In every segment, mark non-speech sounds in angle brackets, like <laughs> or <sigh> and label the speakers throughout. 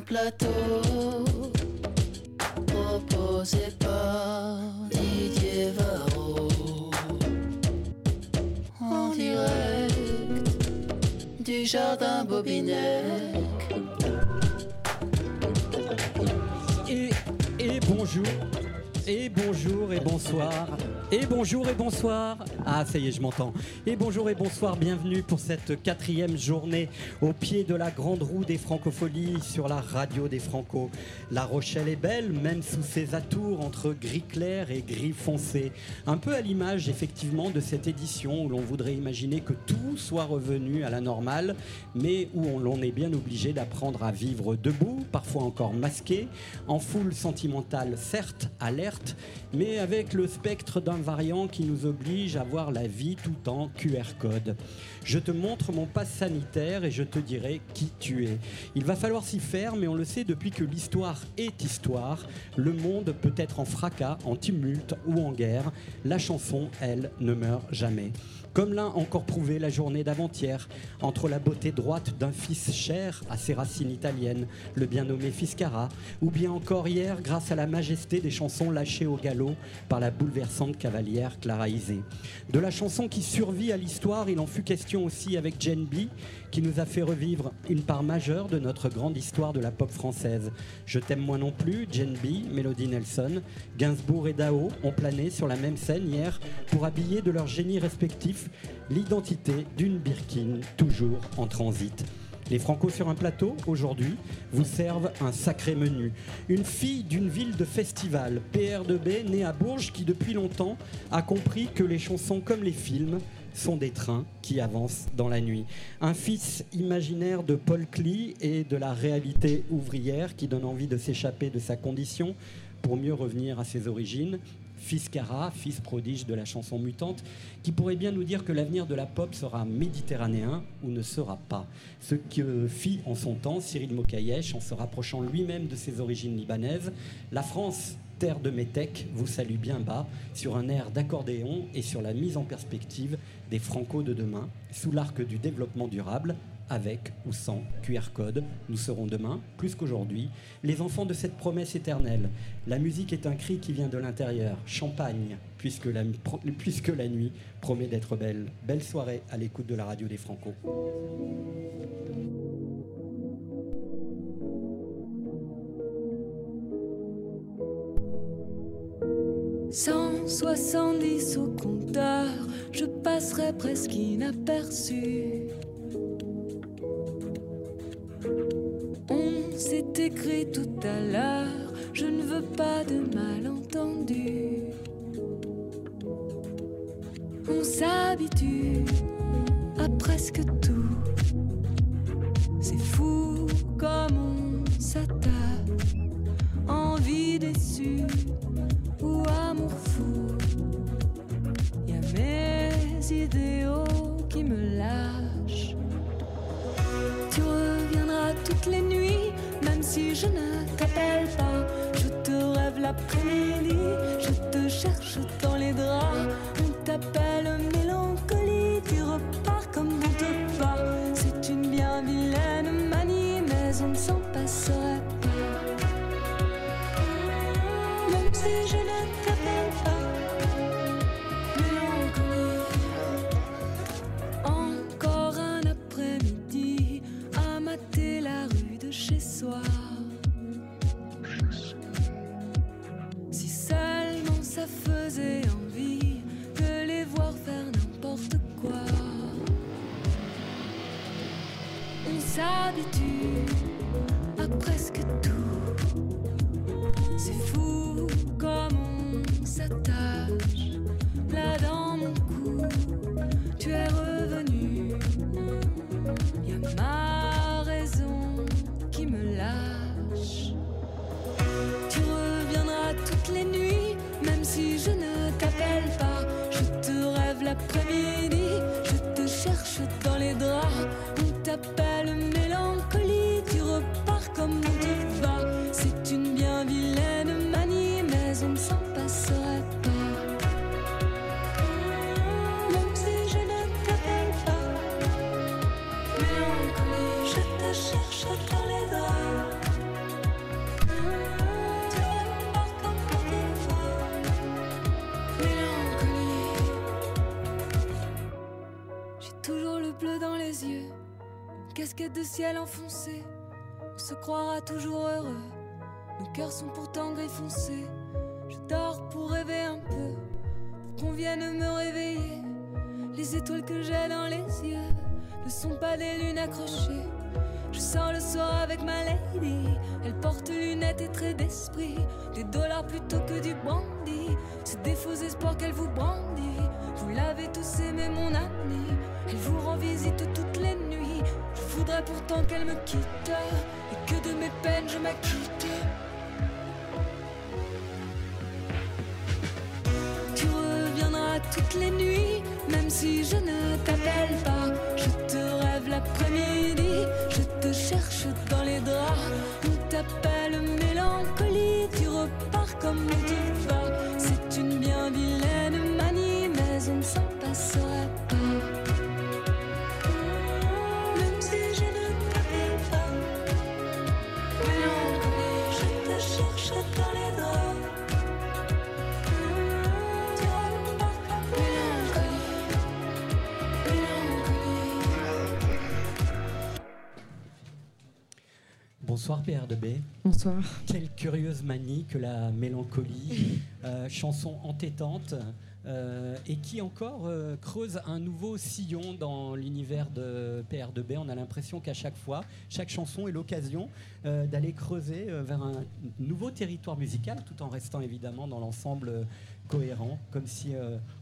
Speaker 1: plateau. Proposé par Didier Varro. En direct du jardin Bobinec.
Speaker 2: Et, et bonjour, et bonjour et bonsoir, et bonjour et bonsoir. Ah, ça y est, je m'entends. Et bonjour et bonsoir, bienvenue pour cette quatrième journée au pied de la grande roue des francopholies sur la radio des Franco. La Rochelle est belle, même sous ses atours entre gris clair et gris foncé. Un peu à l'image, effectivement, de cette édition où l'on voudrait imaginer que tout soit revenu à la normale, mais où l'on est bien obligé d'apprendre à vivre debout, parfois encore masqué, en foule sentimentale, certes, alerte, mais avec le spectre d'un variant qui nous oblige à voir la vie tout en QR code. Je te montre mon passe sanitaire et je te dirai qui tu es. Il va falloir s'y faire, mais on le sait depuis que l'histoire est histoire. Le monde peut être en fracas, en tumulte ou en guerre. La chanson, elle, ne meurt jamais. Comme l'a encore prouvé la journée d'avant-hier, entre la beauté droite d'un fils cher à ses racines italiennes, le bien nommé Fiscara, ou bien encore hier grâce à la majesté des chansons lâchées au galop par la bouleversante cavalière Clara Isé. De la chanson qui survit à l'histoire, il en fut question aussi avec Jen B, qui nous a fait revivre une part majeure de notre grande histoire de la pop française. Je t'aime moi non plus, Jen B, Melody Nelson, Gainsbourg et Dao ont plané sur la même scène hier pour habiller de leur génie respectif l'identité d'une Birkin toujours en transit. Les Franco sur un plateau, aujourd'hui, vous servent un sacré menu. Une fille d'une ville de festival, PR2B, née à Bourges, qui depuis longtemps a compris que les chansons comme les films sont des trains qui avancent dans la nuit. Un fils imaginaire de Paul Klee et de la réalité ouvrière qui donne envie de s'échapper de sa condition pour mieux revenir à ses origines fils Cara, fils prodige de la chanson mutante, qui pourrait bien nous dire que l'avenir de la pop sera méditerranéen ou ne sera pas. Ce que fit en son temps Cyril Mokayesh en se rapprochant lui-même de ses origines libanaises. La France, terre de Métèque, vous salue bien bas sur un air d'accordéon et sur la mise en perspective des Franco de demain, sous l'arc du développement durable, avec ou sans QR code. Nous serons demain, plus qu'aujourd'hui, les enfants de cette promesse éternelle. La musique est un cri qui vient de l'intérieur. Champagne, puisque la, la nuit promet d'être belle. Belle soirée à l'écoute de la radio des Franco.
Speaker 3: 170 au compteur, je passerai presque inaperçu. On s'est écrit tout à l'heure, je ne veux pas de malentendu. On s'habitue à presque tout. C'est fou comme on s'attache. Envie déçue ou amour fou. Y a mes idéaux qui me lâchent. Tu reviendras toutes les nuits, même si je ne t'appelle pas. Je te rêve l'après-midi, je te cherche dans les draps. On t'appelle mélancolie, envie de les voir faire n'importe quoi. On s'habitue ciel enfoncé. On se croira toujours heureux, nos cœurs sont pourtant gris foncé. Je dors pour rêver un peu, pour qu'on vienne me réveiller. Les étoiles que j'ai dans les yeux ne sont pas des lunes accrochées. Je sors le soir avec ma lady. Elle porte lunettes et traits d'esprit. Des dollars plutôt que du brandy. C'est des faux espoirs qu'elle vous brandit. Vous l'avez tous aimé, mon ami. Elle vous rend visite toutes les nuits. Voudrais pourtant qu'elle me quitte. Et que de mes peines je m'acquitte. Tu reviendras toutes les nuits, même si je ne t'appelle pas. Je te rêve l'après-midi, je te cherche dans les draps. On t'appelle mélancolie, tu repars comme tu vas. C'est une bien vilaine manie, mais on ne s'en passerait
Speaker 2: Bonsoir PR2B.
Speaker 4: Bonsoir.
Speaker 2: Quelle curieuse manie que la mélancolie, <laughs> euh, chanson entêtante, euh, et qui encore euh, creuse un nouveau sillon dans l'univers de PR2B. On a l'impression qu'à chaque fois, chaque chanson est l'occasion d'aller creuser vers un nouveau territoire musical, tout en restant évidemment dans l'ensemble cohérent, comme si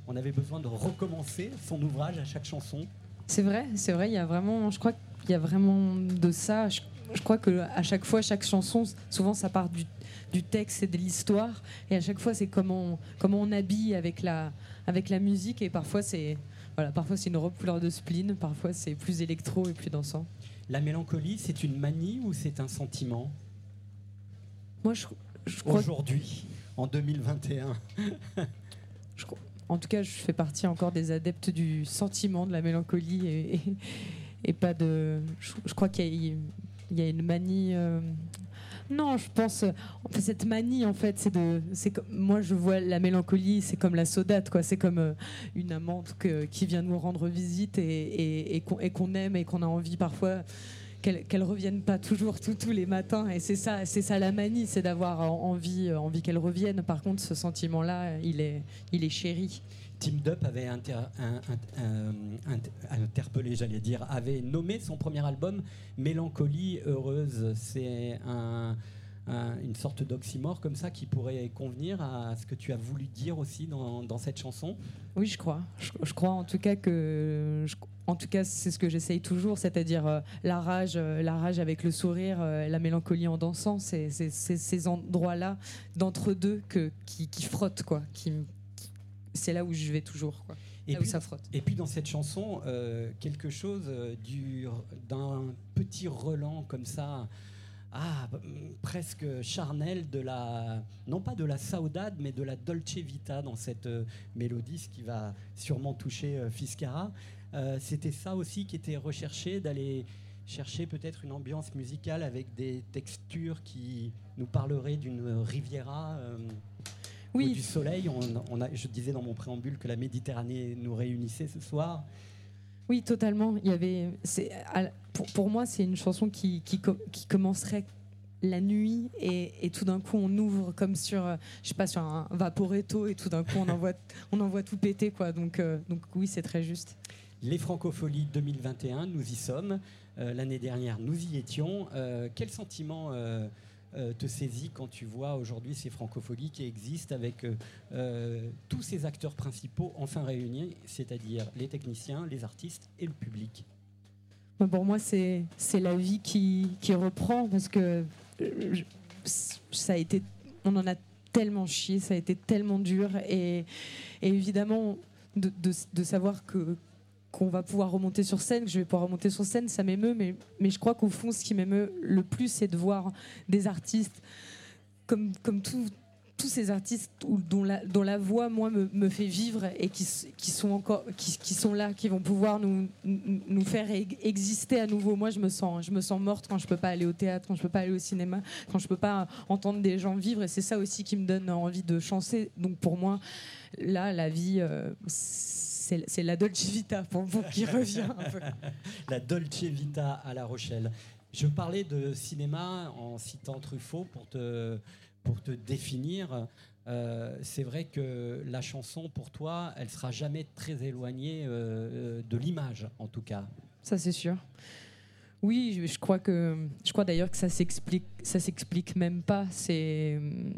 Speaker 2: on avait besoin de recommencer son ouvrage à chaque chanson.
Speaker 4: C'est vrai, c'est vrai, il y a vraiment, je crois qu'il y a vraiment de ça. Je, je crois que à chaque fois, chaque chanson, souvent ça part du, du texte et de l'histoire, et à chaque fois c'est comment, comment on habille avec la, avec la musique, et parfois c'est, voilà, parfois c'est une robe couleur de spleen, parfois c'est plus électro et plus dansant.
Speaker 2: La mélancolie, c'est une manie ou c'est un sentiment?
Speaker 4: Moi, je, je crois,
Speaker 2: Aujourd'hui, en 2021.
Speaker 4: je crois- en tout cas, je fais partie encore des adeptes du sentiment, de la mélancolie, et, et, et pas de. Je, je crois qu'il y, a- il y a une manie. euh, non, je pense. cette manie, en fait, c'est de. C'est moi, je vois la mélancolie, c'est comme la saudade, quoi. C'est comme euh, une amante qui vient nous rendre visite et, qu'on aime et qu'on a envie parfois qu'elle revienne pas toujours tous les matins. Et c'est ça, c'est ça la manie, c'est d'avoir en- envie, euh, envie qu'elle revienne. Par contre, ce sentiment-là, il est, il est chéri.
Speaker 2: Team Dup avait interpellé, j'allais dire, avait nommé son premier album Mélancolie heureuse. C'est un- un- une sorte d'oxymore comme ça qui pourrait convenir à ce que tu as voulu dire aussi dans, cette chanson?
Speaker 4: Oui, je crois. Je, crois en tout cas que, en tout cas, c'est ce que j'essaye toujours, c'est-à-dire euh, la rage, euh, la rage avec le sourire, euh, la mélancolie en dansant. C'est ces endroits-là d'entre deux que qui, qui frottent quoi. Qui- c'est là où je vais toujours quoi.
Speaker 2: Et
Speaker 4: là
Speaker 2: puis,
Speaker 4: où ça frotte.
Speaker 2: et puis dans cette chanson, euh, quelque chose euh, du- d'un petit relent comme ça, ah, presque charnel de la, non pas de la saudade, mais de la dolce vita dans cette euh, mélodie, ce qui va sûrement toucher euh, Fiscara. C'était ça aussi qui était recherché, d'aller chercher peut-être une ambiance musicale avec des textures qui nous parleraient d'une Riviera. Ou
Speaker 4: Oui,
Speaker 2: du soleil. On, on a, je disais dans mon préambule que la Méditerranée nous réunissait ce soir.
Speaker 4: Oui, totalement. Il y avait, pour, pour moi, c'est une chanson qui, qui, co- qui commencerait la nuit et, et tout d'un coup on ouvre comme sur, euh, je sais pas, sur un vaporetto et tout d'un coup on envoie, <laughs> on envoie tout péter quoi. Donc, euh, donc oui, c'est très juste.
Speaker 2: Les Francopholies 2021, nous y sommes. Euh, L'année dernière, nous y étions. Euh, quel sentiment te saisit quand tu vois aujourd'hui ces Francopholies qui existent avec euh, euh, tous ces acteurs principaux enfin réunis, c'est-à-dire les techniciens, les artistes et le public.
Speaker 4: Pour moi, c'est la vie qui, qui reprend parce que euh, ça a été, on en a tellement chié, ça a été tellement dur et, évidemment de, de- de savoir que qu'on va pouvoir remonter sur scène, que je vais pouvoir remonter sur scène, ça m'émeut, mais, je crois qu'au fond, ce qui m'émeut le plus, c'est de voir des artistes comme, tous ces artistes dont, la, voix, moi, me, fait vivre et qui, sont encore, qui, sont là, qui vont pouvoir nous, faire exister à nouveau. Moi, je me, sens, morte quand je peux pas aller au théâtre, quand je peux pas aller au cinéma, quand je peux pas entendre des gens vivre. Et c'est ça aussi qui me donne envie de chanter. Donc pour moi, là, la vie, euh, c'est la Dolce Vita pour vous qui revient un peu. <laughs>
Speaker 2: La Dolce Vita à La Rochelle. Je parlais de cinéma en citant Truffaut pour te, pour te définir. Euh, c'est vrai que la chanson, pour toi, elle sera jamais très éloignée euh, de l'image, en tout cas.
Speaker 4: Ça, c'est sûr. Oui, je, crois que je crois d'ailleurs que ça s'explique, ça s'explique même pas. C'est hum,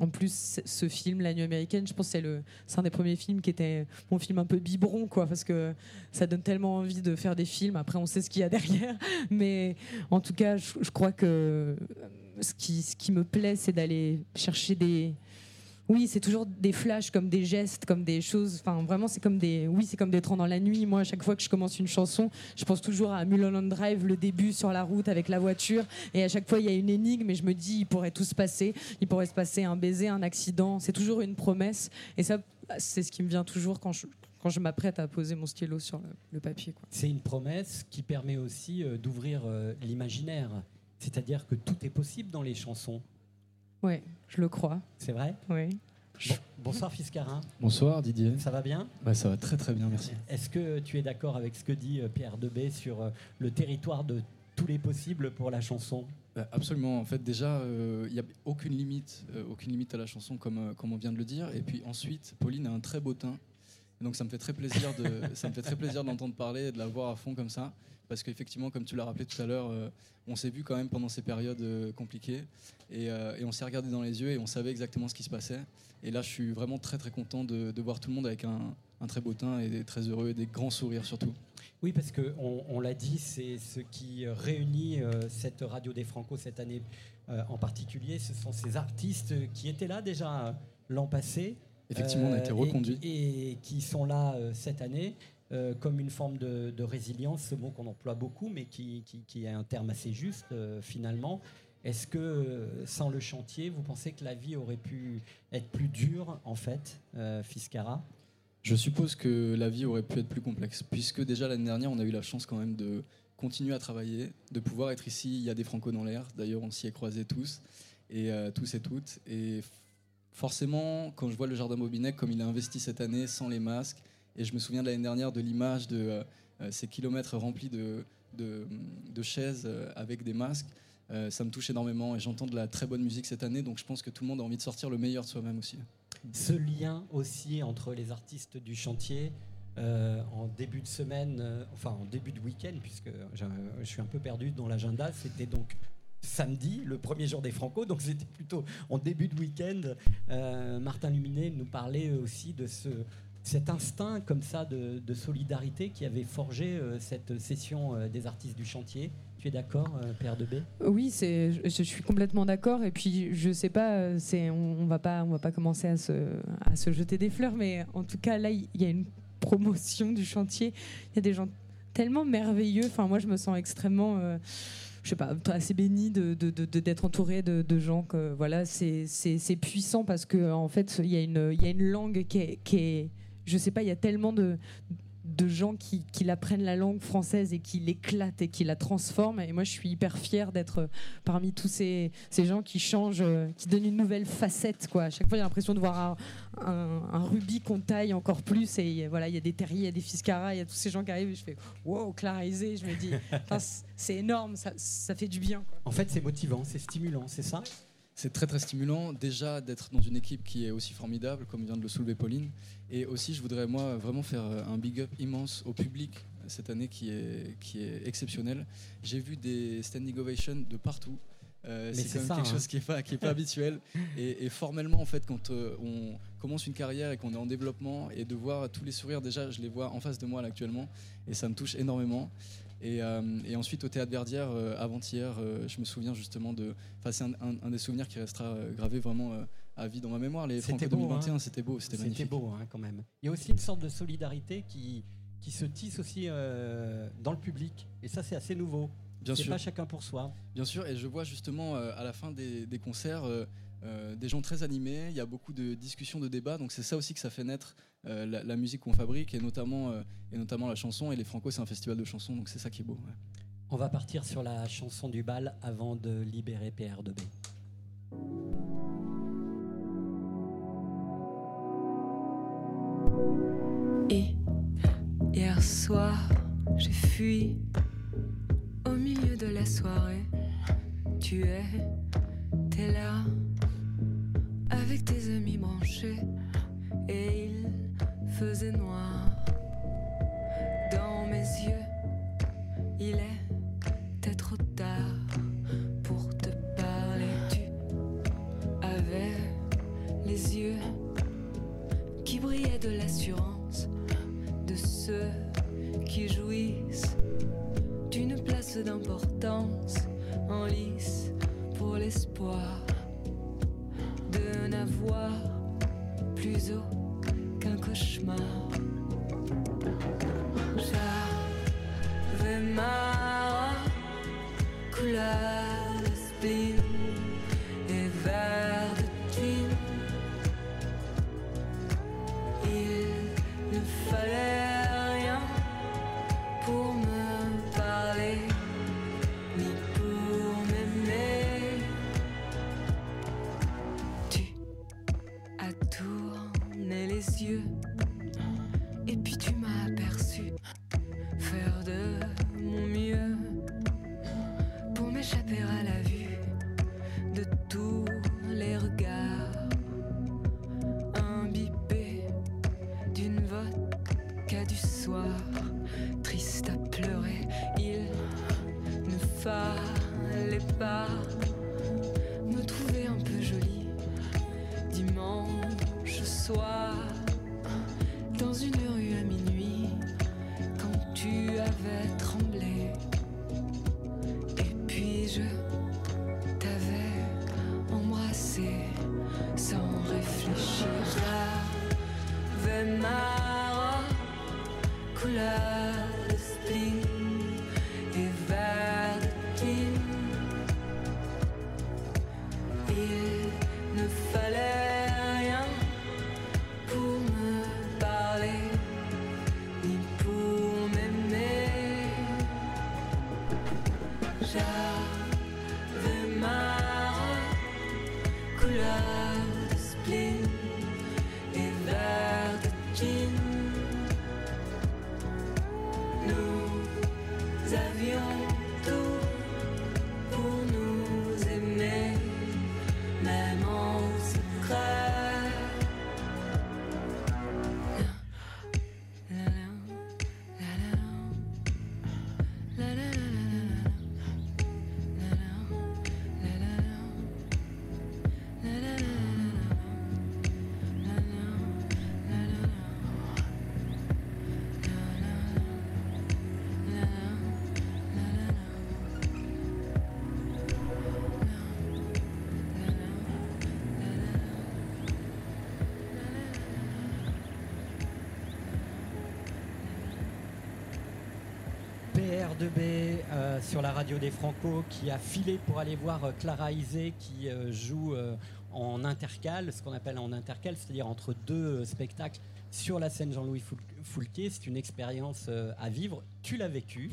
Speaker 4: en plus ce film, La Nuit américaine. Je pense c'est le, c'est un des premiers films qui était mon film un peu biberon, quoi, parce que ça donne tellement envie de faire des films. Après, on sait ce qu'il y a <laughs> derrière, mais en tout cas, je, je crois que euh, ce qui, ce qui me plaît, c'est d'aller chercher des oui, c'est toujours des flashs, comme des gestes, comme des choses. Enfin, vraiment, c'est comme des. Oui, c'est comme des trains dans la nuit. Moi, à chaque fois que je commence une chanson, je pense toujours à Mulholland Drive, le début sur la route avec la voiture. Et à chaque fois, il y a une énigme. Et je me dis, il pourrait tout se passer. Il pourrait se passer un baiser, un accident. C'est toujours une promesse. Et ça, c'est ce qui me vient toujours quand je, m'apprête à poser mon stylo sur le, papier.
Speaker 2: C'est une promesse qui permet aussi euh, d'ouvrir euh, l'imaginaire. C'est-à-dire que tout est possible dans les chansons.
Speaker 4: Ouais, je le crois.
Speaker 2: C'est vrai
Speaker 4: Oui.
Speaker 2: Bon- Bonsoir Fiscarin,
Speaker 5: Bonsoir Didier.
Speaker 2: ça va bien?
Speaker 5: Bah, ça va très très bien, merci.
Speaker 2: Est-ce que tu es d'accord avec ce que dit euh, Pierre Debay sur euh, le territoire de tous les possibles pour la chanson?
Speaker 5: Bah, absolument. En fait, déjà, euh, il n'y a aucune limite, euh, aucune limite à la chanson, comme, euh, comme on vient de le dire. Et puis ensuite, Pauline a un très beau teint. Et donc ça me fait très plaisir de, <laughs> ça me fait très plaisir d'entendre parler et de la voir à fond comme ça, parce qu'effectivement, comme tu l'as rappelé tout à l'heure, euh, on s'est vu quand même pendant ces périodes euh, compliquées, et, euh, et on s'est regardé dans les yeux et on savait exactement ce qui se passait. Et là, je suis vraiment très très content de, de voir tout le monde avec un, un très beau teint et des- très heureux et des grands sourires surtout.
Speaker 2: Oui, parce que on, on l'a dit, c'est ce qui réunit cette radio des Franco cette année en particulier. Ce sont ces artistes qui étaient là déjà l'an passé.
Speaker 5: Effectivement, on a été
Speaker 2: et-
Speaker 5: reconduits.
Speaker 2: Et, qui sont là cette année. Euh, comme une forme de, résilience, ce mot qu'on emploie beaucoup, mais qui, qui, est un terme assez juste euh, finalement. Est-ce que euh, sans le chantier, vous pensez que la vie aurait pu être plus dure en fait, Fiscara
Speaker 5: Je suppose que la vie aurait pu être plus complexe, puisque déjà l'année dernière, on a eu la chance quand même de continuer à travailler, de pouvoir être ici. Il y a des Franco dans l'air, d'ailleurs, on s'y est croisés tous, et tous et toutes. Et forcément, quand je vois le Jardin Bobinec, comme il a investi cette année sans les masques, et je me souviens de l'année dernière de l'image de euh, euh, ces kilomètres remplis de, de, chaises euh, avec des masques. ça me touche énormément et j'entends de la très bonne musique cette année, donc je pense que tout le monde a envie de sortir le meilleur de soi-même aussi.
Speaker 2: ce lien aussi entre les artistes du chantier en début de semaine, enfin en début de week-end, puisque je, suis un peu perdu dans l'agenda, c'était donc samedi, le premier jour des Franco, donc c'était plutôt en début de week-end. Martin Luminet nous parlait aussi de ce, cet instinct comme ça de, solidarité qui avait forgé euh, cette session euh, des artistes du chantier. Tu es d'accord, Père de B
Speaker 4: Oui, je, suis complètement d'accord. Et puis, je sais pas, euh, c'est, on, on va pas, va pas commencer à se, à se jeter des fleurs, mais en tout cas, là, il y a une promotion du chantier. Il y a des gens tellement merveilleux. Enfin, moi, je me sens extrêmement, je sais pas, assez bénie de, d'être entourée de, gens que, voilà, c'est, puissant parce que, en fait, il y a une, il y a une langue qui est, je sais pas, il y a tellement de de gens qui, qui apprennent la langue française et qui l'éclatent et qui la transforment. Et moi, je suis hyper fière d'être parmi tous ces, ces gens qui changent, euh, qui donnent une nouvelle facette. Quoi. À chaque fois, j'ai l'impression de voir un, un, un rubis qu'on taille encore plus. Et voilà, il y a des terriers, il y a des fiscaras, il y a tous ces gens qui arrivent. Et je fais wow, clarisé. Je me dis, <laughs> c'est énorme, ça, ça fait du bien. quoi.
Speaker 2: En fait, c'est motivant, c'est stimulant, c'est ça?
Speaker 5: C'est très très stimulant déjà d'être dans une équipe qui est aussi formidable comme vient de le soulever Pauline et aussi je voudrais moi vraiment faire un big up immense au public cette année qui est, qui est exceptionnel. J'ai vu des standing ovations de partout. Euh, c'est quand même
Speaker 2: ça,
Speaker 5: quelque
Speaker 2: hein.
Speaker 5: chose qui est pas qui est pas habituel et, et formellement en fait quand euh, on commence une carrière et qu'on est en développement et de voir tous les sourires déjà je les vois en face de moi là actuellement et ça me touche énormément et, euh, et ensuite au théâtre Verdière euh, avant-hier euh, je me souviens justement de enfin c'est un, un- un des souvenirs qui restera euh, gravé vraiment euh, à vie dans ma mémoire les
Speaker 2: C'était
Speaker 5: Franco
Speaker 2: beau,
Speaker 5: 2021
Speaker 2: hein.
Speaker 5: c'était beau c'était
Speaker 2: C'était
Speaker 5: magnifique
Speaker 2: beau hein, quand même. Il y a aussi une sorte de solidarité qui, qui se tisse aussi euh, dans le public. Et ça, c'est assez nouveau.
Speaker 5: bien sûr
Speaker 2: pas chacun pour soi.
Speaker 5: Bien sûr, et je vois justement euh, à la fin des, des concerts euh, des gens très animés, il y a beaucoup de discussions, de débats, donc c'est ça aussi que ça fait naître la, la musique qu'on fabrique, et notamment, et notamment la chanson, et les Franco c'est un festival de chansons, donc c'est ça qui est beau. ouais.
Speaker 2: On va partir sur la chanson du bal avant de libérer PR2B.
Speaker 1: Et
Speaker 3: soir, j'ai fui au milieu de la soirée. Tu es, t'es là, avec tes amis branchés, et il faisait noir. Dans mes yeux, il était trop tard pour te parler. Tu avais les yeux qui brillaient de l'assurance ceux qui jouissent d'une place d'importance en lice pour l'espoir de n'avoir plus aucun cauchemar. Ne fallait pas. Me trouver un peu jolie dimanche soir
Speaker 2: PR2B euh, sur la radio des Franco qui a filé pour aller voir euh, Clara Isé qui euh, joue euh, en intercal, ce qu'on appelle en intercal, c'est-à-dire entre deux spectacles sur la scène Jean-Louis Foul- Foulquier. C'est une expérience à vivre. Tu l'as vécu.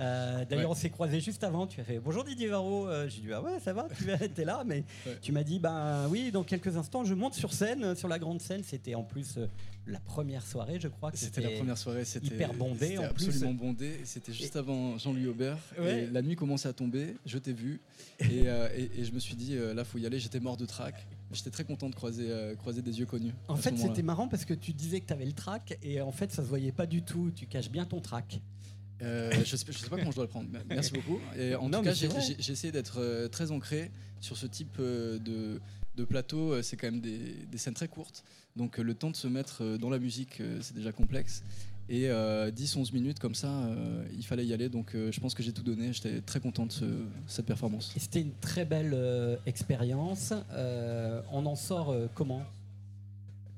Speaker 2: Euh, D'ailleurs,
Speaker 5: Ouais.
Speaker 2: on s'est croisés juste avant. Tu as fait bonjour Didier Varro. Euh, J'ai dit ah ouais, ça va, tu <laughs> es là, mais
Speaker 5: Ouais.
Speaker 2: tu m'as dit ben oui, dans quelques instants, je monte sur scène, sur la grande scène. C'était en plus euh, la première soirée, je crois.
Speaker 5: C'était la première soirée, c'était
Speaker 2: hyper bondé, en plus.
Speaker 5: absolument bondé. C'était juste avant Jean-Louis Aubert.
Speaker 2: Ouais.
Speaker 5: Et la nuit commençait à tomber, je t'ai vu. Et, <laughs> et- et je me suis dit, là, faut y aller. J'étais mort de trac. J'étais très content de croiser, croiser des yeux connus.
Speaker 2: En fait, c'était marrant parce que tu disais que tu avais le track et en fait, ça se voyait pas du tout. Tu caches bien ton track.
Speaker 5: Euh, je, sais, je sais pas comment je dois le prendre. Merci beaucoup. Et en
Speaker 2: Non,
Speaker 5: tout cas, j'ai essayé d'être euh, très ancré sur ce type euh, de, de plateau. C'est quand même des, des scènes très courtes. Donc le temps de se mettre dans la musique, c'est déjà complexe. Et euh, 10-11 minutes comme ça, euh, il fallait y aller. Donc euh, je pense que j'ai tout donné. J'étais très content de ce- cette performance.
Speaker 2: C'était une très belle euh, expérience. Euh, on en sort euh, comment?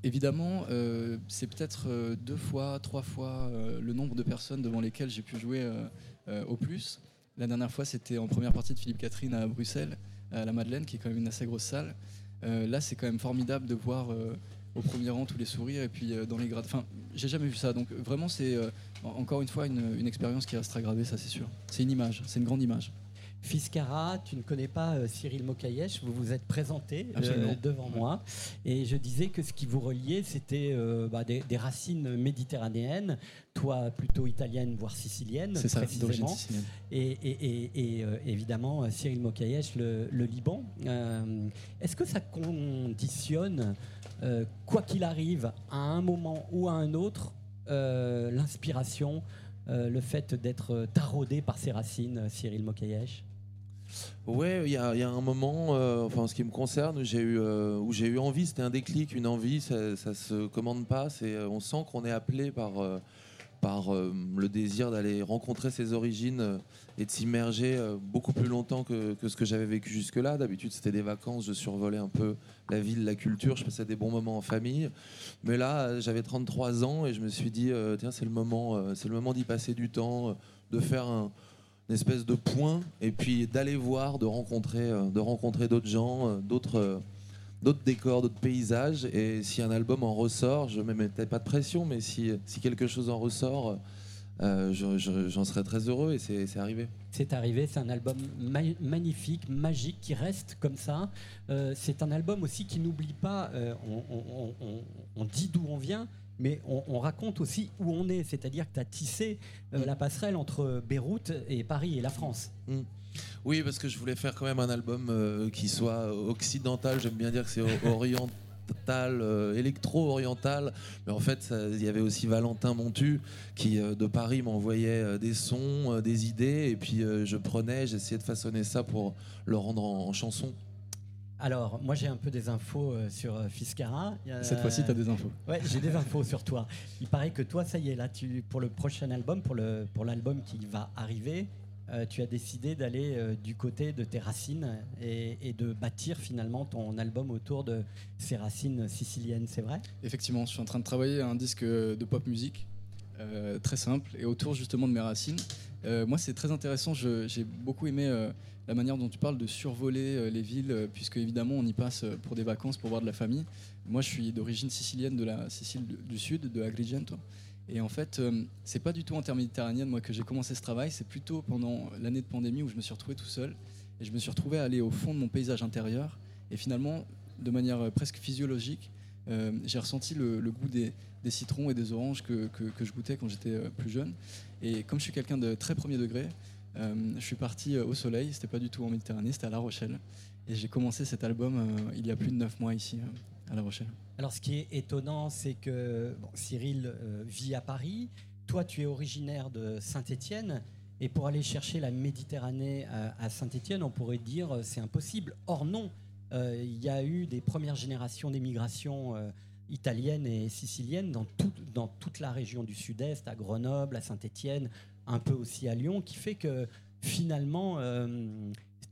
Speaker 5: Évidemment, euh, c'est peut-être euh, deux fois, trois fois euh, le nombre de personnes devant lesquelles j'ai pu jouer au plus. La dernière fois, c'était en première partie de Philippe Catherine à Bruxelles, à la Madeleine, qui est quand même une assez grosse salle. Là, c'est quand même formidable de voir au premier rang tous les sourires et puis dans les grades. Enfin, j'ai jamais vu ça. Donc vraiment, c'est en- encore une fois une, une expérience qui restera gravée, ça c'est sûr. C'est une image, c'est une grande image.
Speaker 2: Fiskara, tu ne connais pas euh, Cyril Mokayesh, vous vous êtes présenté euh, devant moi et je disais que ce qui vous reliait, c'était euh, bah, des, des racines méditerranéennes, toi plutôt italienne, voire sicilienne,
Speaker 5: C'est ça,
Speaker 2: précisément.
Speaker 5: sicilienne.
Speaker 2: Et, et- et- et, évidemment, Cyril Mokayesh, le, le Liban. Est-ce que ça conditionne, quoi qu'il arrive, à un moment ou à un autre, l'inspiration, le fait d'être taraudé par ses racines, Cyril Mokayesh?
Speaker 6: Ouais, il y, a un moment, euh, enfin en ce qui me concerne, où j'ai eu, euh, où j'ai eu envie, c'était un déclic, une envie, ça, ça se commande pas. C'est, euh, on sent qu'on est appelé par, par le désir d'aller rencontrer ses origines et de s'immerger beaucoup plus longtemps que, que ce que j'avais vécu jusque-là. D'habitude, c'était des vacances, je survolais un peu la ville, la culture, je passais des bons moments en famille. Mais là, j'avais 33 ans et je me suis dit, tiens, c'est le moment, c'est le moment d'y passer du temps, de faire un une espèce de point et puis d'aller voir, de rencontrer, euh, de rencontrer d'autres gens, euh, d'autres, euh, d'autres décors, d'autres paysages. Et si un album en ressort, je ne me mettais pas de pression, mais si, si quelque chose en ressort, je- je- j'en serais très heureux et c'est arrivé.
Speaker 2: C'est arrivé, c'est un album ma- magnifique, magique, qui reste comme ça. C'est un album aussi qui n'oublie pas, on dit d'où on vient, mais on, on raconte aussi où on est. C'est-à-dire que tu as tissé euh,
Speaker 6: Mm.
Speaker 2: la passerelle entre Beyrouth et Paris et la France.
Speaker 6: Oui, parce que je voulais faire quand même un album euh, qui soit occidental. J'aime bien dire que c'est <laughs> oriental, euh, électro-oriental. Mais en fait, il y avait aussi Valentin Montu qui, de Paris, m'envoyait des sons, des idées. Et puis je prenais, j'essayais de façonner ça pour le rendre en, en chanson.
Speaker 2: Alors, moi j'ai un peu des infos euh, sur euh, Fiskara. Euh,
Speaker 5: Cette fois-ci, tu as des infos.
Speaker 2: Ouais, j'ai des infos sur toi. Il paraît que toi, ça y est, là, tu, pour le prochain album, pour le pour l'album qui va arriver, euh, tu as décidé d'aller du côté de tes racines et, et de bâtir finalement ton album autour de ces racines siciliennes, c'est vrai?
Speaker 5: Effectivement, je suis en train de travailler un disque de pop musique très simple et autour justement de mes racines. Moi, c'est très intéressant. je- J'ai beaucoup aimé la manière dont tu parles de survoler euh, les villes, euh, puisque évidemment, on y passe euh, pour des vacances, pour voir de la famille. Moi, je suis d'origine sicilienne de la Sicile du- Sud, de Agrigento. Et en fait, c'est pas du tout interméditerranéenne, moi, que j'ai commencé ce travail. C'est plutôt pendant l'année de pandémie où je me suis retrouvé tout seul. Et je me suis retrouvé à aller au fond de mon paysage intérieur. Et finalement, de manière presque physiologique, j'ai ressenti le, goût des, citrons et des oranges que, que- je goûtais quand j'étais plus jeune. Et comme je suis quelqu'un de très premier degré, je suis parti euh, au soleil, c'était pas du tout en Méditerranée, c'était à La Rochelle. Et j'ai commencé cet album euh, il y a plus de neuf mois ici, euh, à La Rochelle.
Speaker 2: Alors, ce qui est étonnant, c'est que Cyril euh, vit à Paris. Toi, tu es originaire de Saint-Étienne. Et pour aller chercher la Méditerranée à, Saint-Étienne, on pourrait dire euh, c'est impossible. Or, non. Euh, Il y a eu des premières générations d'émigration euh, italienne et sicilienne dans, dans toute la région du Sud-Est, à Grenoble, à Saint-Étienne, un peu aussi à Lyon, qui fait que finalement, euh,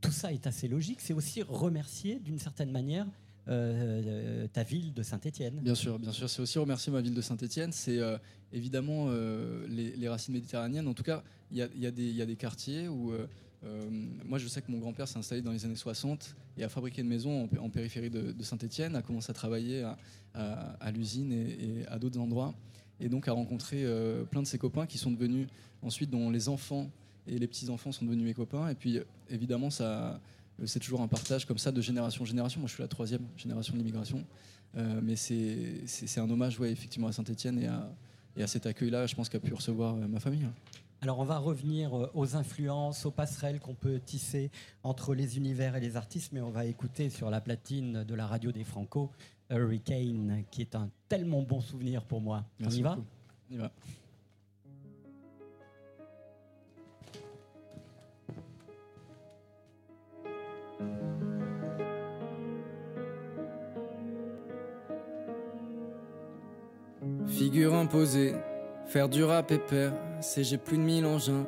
Speaker 2: tout ça est assez logique. C'est aussi remercier d'une certaine manière euh, ta ville de Saint-Étienne.
Speaker 5: Bien sûr, bien sûr. C'est aussi remercier ma ville de Saint-Étienne. C'est euh, évidemment euh, les, racines méditerranéennes. En tout cas, il y a, des- quartiers où. euh, euh, moi, je sais que mon grand-père s'est installé dans les années 60 et a fabriqué une maison en, périphérie de, Saint-Étienne, a commencé à travailler à, l'usine et à d'autres endroits, et donc a rencontré euh, plein de ses copains qui sont devenus ensuite, dont les enfants et les petits-enfants sont devenus mes copains. Et puis, évidemment, ça, c'est toujours un partage comme ça de génération en génération. Moi, je suis la troisième génération de l'immigration. Euh, mais c'est un hommage, ouais, effectivement, à Saint-Etienne et à, et à cet accueil-là, je pense, qu'a pu recevoir euh, ma famille.
Speaker 2: Alors on va revenir euh, aux influences, aux passerelles qu'on peut tisser entre les univers et les artistes, mais on va écouter sur la platine de la radio des Franco Hurricane, qui est un tellement bon souvenir pour moi.
Speaker 5: Merci
Speaker 2: on y va
Speaker 5: beaucoup. On y va.
Speaker 7: Figure imposée, faire du rap père, c'est j'ai plus de mille engins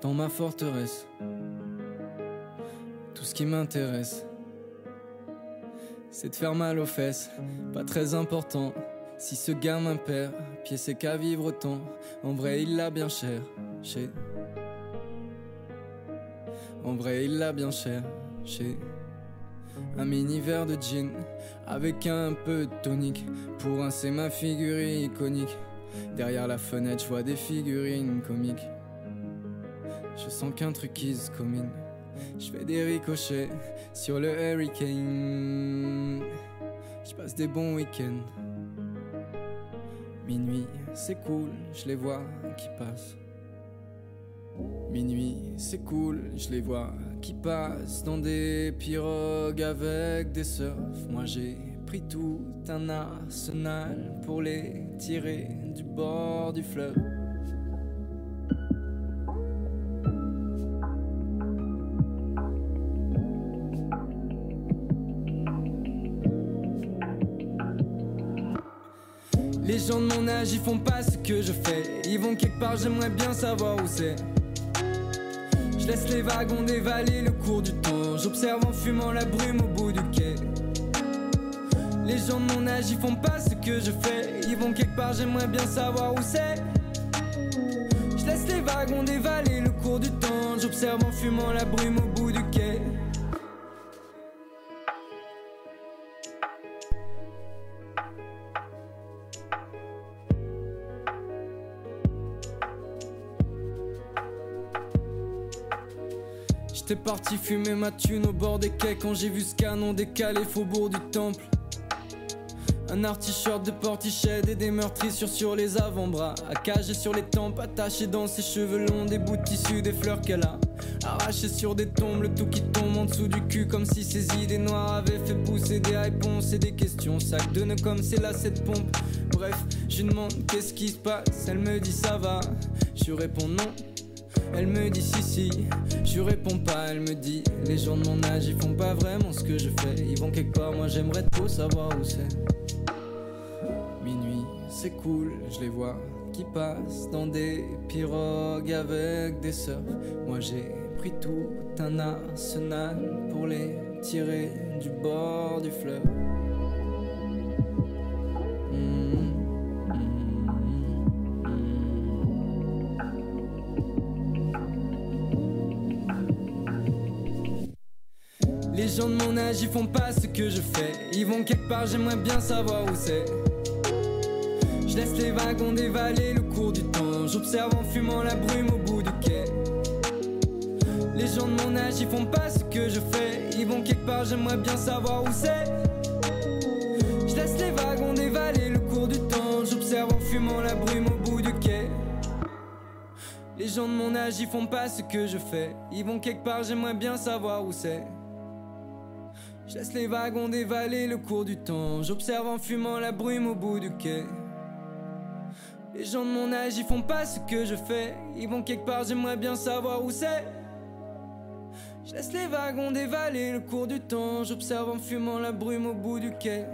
Speaker 7: dans ma forteresse. Tout ce qui m'intéresse, c'est de faire mal aux fesses, pas très important. Si ce gamin perd, pied c'est qu'à vivre autant. En vrai, il l'a bien cher, chez. En vrai, il l'a bien cher, chez. Un mini verre de gin avec un peu de tonique pour rincer ma figure iconique. Derrière la fenêtre, je vois des figurines comiques. Je sens qu'un truc qui se. Je fais des ricochets sur le hurricane. Je passe des bons week-ends. Minuit, c'est cool, je les vois qui passent. Minuit, c'est cool, je les vois qui passent dans des pirogues avec des surfs. Moi j'ai pris tout un arsenal pour les tirer du bord du fleuve. Les gens de mon âge, ils font pas ce que je fais. Ils vont quelque part, j'aimerais bien savoir où c'est. Je laisse les wagons dévaler le cours du temps. J'observe en fumant la brume au bout du quai. Les gens de mon âge, ils font pas ce que je fais. Ils vont quelque part, j'aimerais bien savoir où c'est. Je laisse les wagons dévaler le cours du temps. J'observe en fumant la brume au bout du quai. J'étais parti fumer ma thune au bord des quais quand j'ai vu ce canon décalé faubourg du temple. Un articheur de portiched et des meurtrissures sur les avant-bras. Accagé sur les tempes, attaché dans ses cheveux longs, des bouts de tissu, des fleurs qu'elle a. Arraché sur des tombes, le tout qui tombe en dessous du cul, comme si ses idées noires avaient fait pousser des réponses et des questions. Sac de nœuds comme c'est là cette pompe. Bref, je demande qu'est-ce qui se passe, elle me dit ça va. Je réponds non. Elle me dit si si, je réponds pas, elle me dit Les gens de mon âge ils font pas vraiment ce que je fais Ils vont quelque part, moi j'aimerais trop savoir où c'est C'est cool, je les vois qui passent dans des pirogues avec des surfs Moi j'ai pris tout un arsenal pour les tirer du bord du fleuve. Les gens de mon âge, ils font pas ce que je fais. Ils vont quelque part, j'aimerais bien savoir où c'est. Je laisse les wagons dévaler le cours du temps. J'observe en fumant la brume au bout du quai. Les gens de mon âge, ils font pas ce que je fais. Ils vont quelque part, j'aimerais bien savoir où c'est. Je laisse les wagons dévaler le cours du temps. J'observe en fumant la brume au bout du quai. Les gens de mon âge, ils font pas ce que je fais. Ils vont quelque part, j'aimerais bien savoir où c'est. Je laisse les wagons dévaler le cours du temps. J'observe en fumant la brume au bout du quai. Les gens de mon âge, ils font pas ce que je fais. Ils vont quelque part, j'aimerais bien savoir où c'est. Je laisse les wagons dévaler le cours du temps. J'observe en fumant la brume au bout du quai.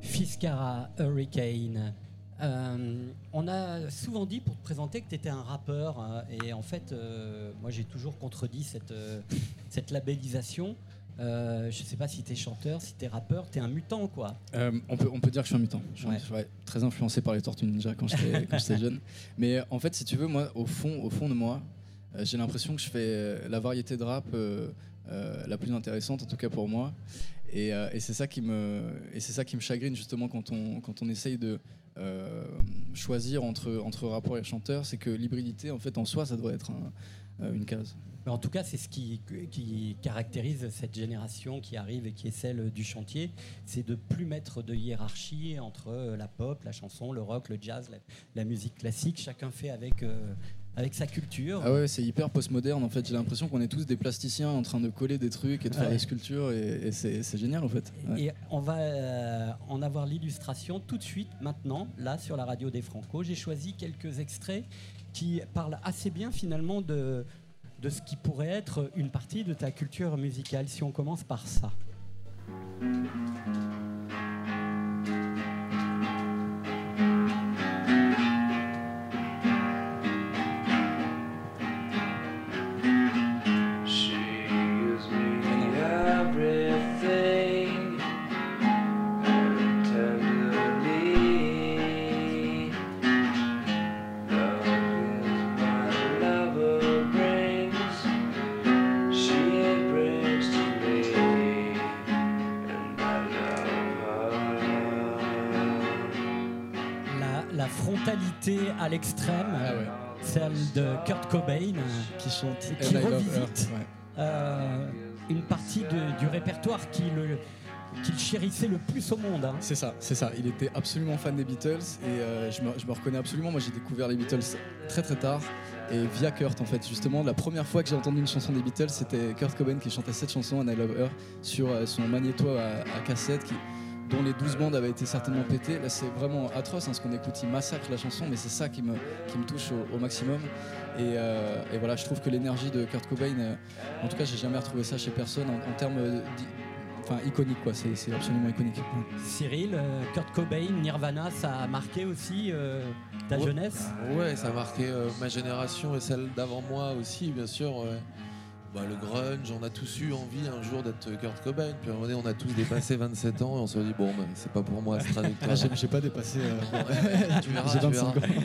Speaker 2: Fiscara Hurricane. Euh, on a souvent dit pour te présenter que tu étais un rappeur euh, et en fait euh, moi j'ai toujours contredit cette, euh, cette labellisation. Je sais pas si tu es chanteur, si tu es rappeur, tu es un mutant quoi.
Speaker 5: On, peut, on peut dire que je suis un mutant. Je suis
Speaker 2: Ouais.
Speaker 5: ouais, très influencé par les Tortues Ninja quand j'étais <laughs> jeune. Mais en fait, si tu veux, moi, au fond, au fond de moi, j'ai l'impression que je fais la variété de rap la plus intéressante, en tout cas pour moi. Et, euh, et c'est ça qui me chagrine justement quand on essaye de euh, choisir entre entre rappeur et chanteur, c'est que l'hybridité en fait en soi, ça doit être euh, une case.
Speaker 2: En tout cas, c'est ce qui, caractérise cette génération qui arrive et qui est celle du chantier, c'est de plus mettre de hiérarchie entre la pop, la chanson, le rock, le jazz, la, musique classique. Chacun fait avec, avec sa culture.
Speaker 5: Ah ouais, c'est hyper postmoderne en fait. J'ai l'impression qu'on est tous des plasticiens en train de coller des trucs et de faire des sculptures et, et c'est c'est génial en fait. Ouais.
Speaker 2: Et on va euh, en avoir l'illustration tout de suite, maintenant, là, sur la radio des Franco. J'ai choisi quelques extraits qui parlent assez bien, finalement, de, de ce qui pourrait être une partie de ta culture musicale. Si on commence par ça. Cobain,
Speaker 5: Qui chante
Speaker 2: Qui
Speaker 5: And I Love
Speaker 2: revisite.
Speaker 5: Her, ouais.
Speaker 2: euh, une partie de- du répertoire qui le- qu'il chérissait le plus au monde. hein.
Speaker 5: C'est ça, c'est ça. Il était absolument fan des Beatles et euh, je, me, je me reconnais absolument. Moi, j'ai découvert les Beatles très très tard et via Kurt en fait. Justement, la première fois que j'ai entendu une chanson des Beatles, c'était Kurt Cobain qui chantait cette chanson, And I Love Her, sur euh, son magnéto à, à cassette qui dont les 12 bandes avaient été certainement pétées. Là, c'est vraiment atroce hein, ce qu'on écoute. Il massacre la chanson, mais c'est ça qui me, qui me touche au, au maximum. Et, euh, et voilà, je trouve que l'énergie de Kurt Cobain, euh, en tout cas, j'ai jamais retrouvé ça chez personne en, en termes euh, enfin, iconiques, quoi. C'est c'est absolument iconique.
Speaker 2: Cyril, euh, Kurt Cobain, Nirvana, ça a marqué aussi euh, ta
Speaker 6: Ouais.
Speaker 2: jeunesse?
Speaker 6: Ouais, ça a marqué euh, ma génération et celle d'avant moi aussi, bien sûr. ouais. Bah, le grunge, on a tous eu envie un jour d'être Kurt Cobain. Puis à un moment donné, on a tous dépassé 27 ans et on se dit, bon, bah, c'est pas pour moi cette
Speaker 5: Ah,
Speaker 6: trajectoire.
Speaker 5: j'ai j'ai pas dépassé. euh, <laughs>
Speaker 6: tu verras, tu
Speaker 5: 25
Speaker 6: verras.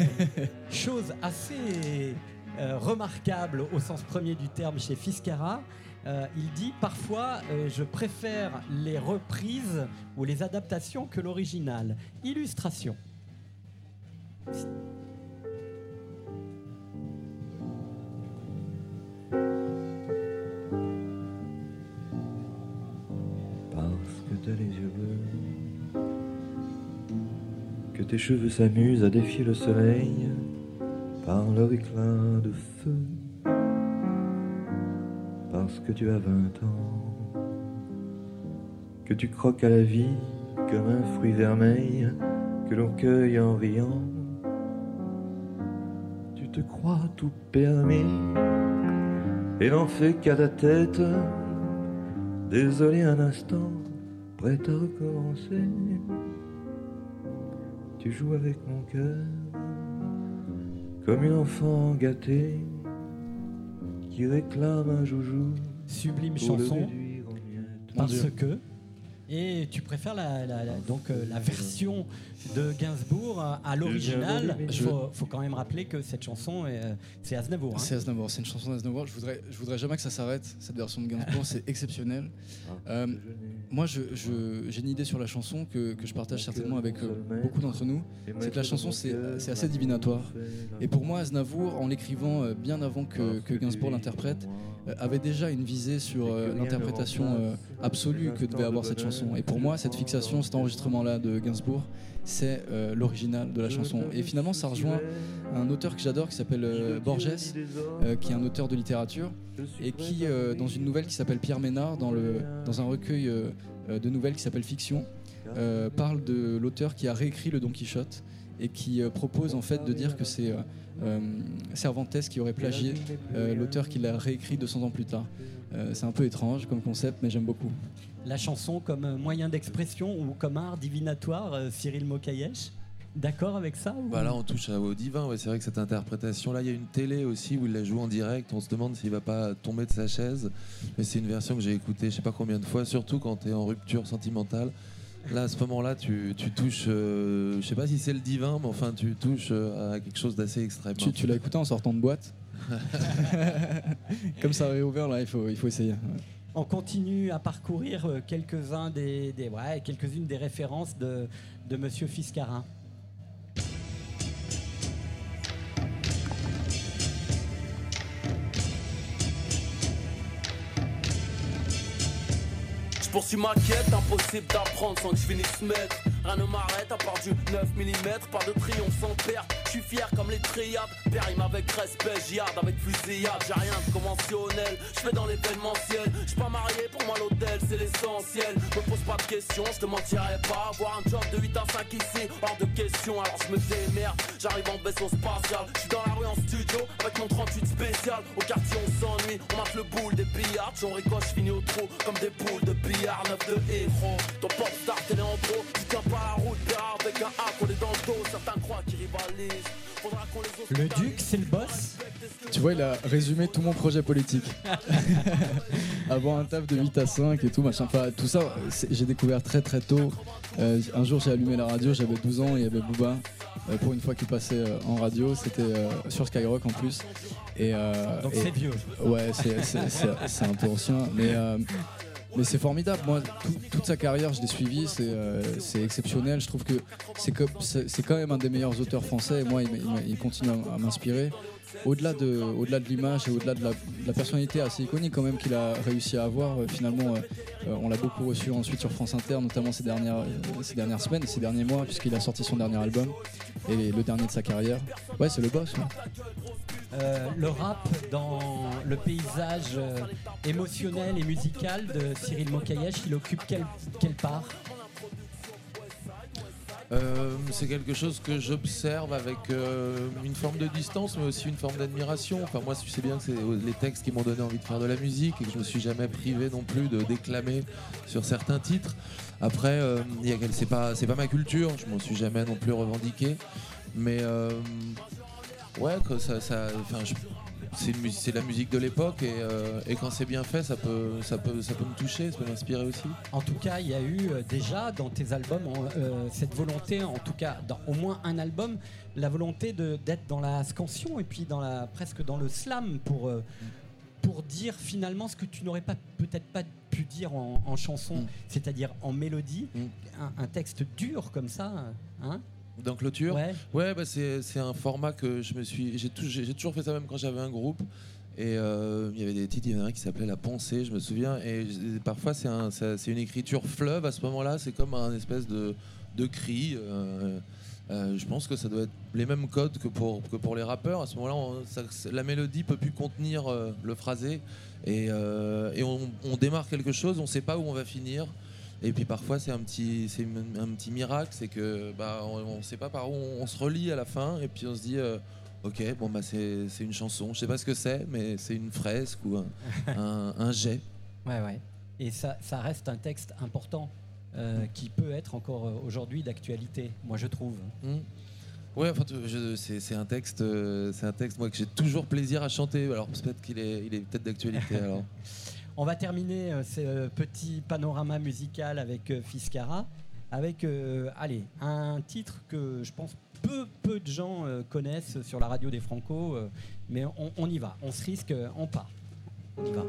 Speaker 6: <laughs>
Speaker 2: Chose assez euh, remarquable au sens premier du terme chez Fiscara. euh, il dit parfois euh, je préfère les reprises ou les adaptations que l'original. Illustration.
Speaker 8: Tes cheveux s'amusent à défier le soleil par leur éclat de feu. Parce que tu as vingt ans, que tu croques à la vie comme un fruit vermeil que l'on cueille en riant. Tu te crois tout permis et n'en fais qu'à ta tête. Désolé un instant, prêt à recommencer. Tu joues avec mon cœur, comme une enfant gâtée qui réclame un joujou.
Speaker 2: Sublime chanson parce que. Et tu préfères la, la- la- donc, euh, la version de Gainsbourg à- l'original. Il
Speaker 5: Je-
Speaker 2: faut, faut quand même rappeler que cette chanson, est, c'est Aznavour. hein.
Speaker 5: C'est Aznavour, c'est une chanson d'Aznavour. Je voudrais, je voudrais jamais que ça s'arrête, cette version de Gainsbourg, <laughs> c'est exceptionnel. Euh, moi, je- je- j'ai une idée sur la chanson que, que je partage certainement avec euh, beaucoup d'entre nous. C'est que la chanson, c'est c'est assez divinatoire. Et pour moi, Aznavour, en l'écrivant euh, bien avant que, que Gainsbourg l'interprète, avait déjà une visée sur l'interprétation absolue que devait avoir cette chanson. Et pour moi, cette fixation, cet enregistrement-là de Gainsbourg, c'est euh, l'original de la chanson. Et finalement, ça rejoint un auteur que j'adore qui s'appelle euh, Borges, euh, qui est un auteur de littérature, et qui, dans une nouvelle qui s'appelle Pierre Ménard, dans, le, dans un recueil de nouvelles qui s'appelle Fiction, parle de l'auteur qui a réécrit le Don Quichotte et qui propose en fait de dire que c'est Cervantes qui aurait plagié euh, l'auteur qui l'a réécrit 200 ans plus tard. Euh, c'est un peu étrange comme concept, mais j'aime beaucoup.
Speaker 2: La chanson comme euh, moyen d'expression ou comme art divinatoire, euh, Cyril Mokayesh D'accord avec ça ou-
Speaker 6: Bah là, on touche au divin. Ouais, c'est vrai que cette interprétation-là, il y a une télé aussi où il la joue en direct. On se demande s'il va pas tomber de sa chaise. Mais c'est une version que j'ai écoutée, je sais pas combien de fois, surtout quand tu es en rupture sentimentale. Là, à ce moment-là, tu, tu touches, euh, je sais pas si c'est le divin, mais enfin, tu touches euh, à quelque chose d'assez extrême.
Speaker 5: Tu, tu l'as écouté en sortant de boîte <laughs> Comme ça a réouvert, là, il faut, il faut essayer. Ouais.
Speaker 2: On continue à parcourir euh, quelques-uns des, des- ouais, quelques-unes des références de, de Monsieur Fiscarin.
Speaker 9: Poursuis ma quête, impossible d'apprendre sans que je finisse maître. Rien ne m'arrête à part du 9 mm, pas de triomphe sans perte. Je suis fier comme les triades, périme avec respect, j'yarde avec fusillade. J'ai rien de conventionnel, je fais dans l'événementiel. Je pas marié, pour moi l'hôtel c'est l'essentiel. Me pose pas de questions, je te mentirais pas. Avoir un job de 8 à 5 ici, hors de question. Alors je me démerde, j'arrive en vaisseau spatial. Je suis dans la rue en studio avec mon 38 spécial. Au quartier on s'ennuie, on marque le boule des billards. J'en ricoche, finis au trou comme des boules de billard. Neuf de héros, ton pop star t'es en trop. Tu tiens pas la route, père, avec un A qu'on est dans le dos. Certains croient qu'ils rivalisent. Faudra qu'on les
Speaker 2: Le Duc, c'est le boss
Speaker 5: Tu vois, il a résumé tout mon projet politique. <laughs> Avoir un taf de 8 à 5 et tout, machin. Enfin, tout ça, j'ai découvert très très tôt. Euh, un jour, j'ai allumé la radio, j'avais 12 ans, et il y avait Booba. euh, pour une fois qu'il passait euh, en radio, c'était euh, sur Skyrock en plus. Et, euh,
Speaker 2: Donc c'est vieux.
Speaker 5: Ouais, c'est- un peu ancien. Mais, euh, Mais c'est formidable. Moi, tout- toute sa carrière, je l'ai suivi. C'est euh, exceptionnel. Je trouve que c'est quand même un des meilleurs auteurs français. Et moi, il, continue à m'inspirer. Au-delà de, au-delà de l'image et au-delà de la, personnalité assez iconique quand même qu'il a réussi à avoir, euh, finalement, euh, euh, on l'a beaucoup reçu ensuite sur France Inter, notamment ces dernières, ces dernières semaines ces derniers mois, puisqu'il a sorti son dernier album et le dernier de sa carrière. Ouais, c'est le boss.
Speaker 2: le rap dans le paysage émotionnel et musical de Cyril Mokayesh, il occupe quelle, quelle part?
Speaker 6: Euh, c'est quelque chose que j'observe avec euh, une forme de distance, mais aussi une forme d'admiration. Enfin, moi, tu sais bien que c'est les textes qui m'ont donné envie de faire de la musique et que je me suis jamais privé non plus de déclamer sur certains titres. Après, euh, c'est pas, pas ma culture, je m'en suis jamais non plus revendiqué. Mais euh, ouais, que ça, je- c'est la musique de l'époque et, euh, et quand c'est bien fait, ça peut, ça peut, ça peut me toucher, ça peut m'inspirer aussi.
Speaker 2: En tout cas, il y a eu euh, déjà dans tes albums euh, cette volonté, en tout cas dans au moins un album, la volonté d'être dans la scansion et puis dans la, presque dans le slam pour, euh, pour dire finalement ce que tu n'aurais pas peut-être pas pu dire en, en chanson,
Speaker 6: Mm.
Speaker 2: c'est-à-dire en mélodie,
Speaker 6: Mm.
Speaker 2: un, un texte dur comme ça. Hein?
Speaker 6: Dans clôture
Speaker 2: ouais.
Speaker 6: Ouais, bah c'est c'est un format que je me suis. J'ai tou- j'ai- j'ai toujours fait ça même quand j'avais un groupe. Et euh, il y avait des titres, il y en a un qui s'appelait La Pensée, je me souviens. Et j- parfois, c'est un- ça- c'est une écriture fleuve à ce moment-là. C'est comme un espèce de, de cri. euh, euh, je pense que ça doit être les mêmes codes que pour, que pour les rappeurs. À ce moment-là, on- ça- la mélodie peut plus contenir euh, le phrasé. Et, euh, et on, on démarre quelque chose, on ne sait pas où on va finir. Et puis parfois c'est un petit, c'est un petit miracle, c'est que bah, on ne sait pas par où on, on se relie à la fin et puis on se dit euh, ok bon bah c'est une chanson, je sais pas ce que c'est mais c'est une fresque ou un, <laughs> un, un jet.
Speaker 2: Ouais, ouais. Et ça, ça reste un texte important euh, qui peut être encore euh, aujourd'hui d'actualité, moi je trouve.
Speaker 6: Hmm. Ouais, enfin, c'est un texte, c'est un texte moi que j'ai toujours plaisir à chanter. Alors peut-être qu'il est, il est peut-être d'actualité <laughs> alors.
Speaker 2: On va terminer euh, ce petit panorama musical avec euh, Fiskara, avec euh, un titre que je pense peu, peu de gens euh, connaissent sur la radio des Franco, mais on, y va, on se risque, on part. On y va.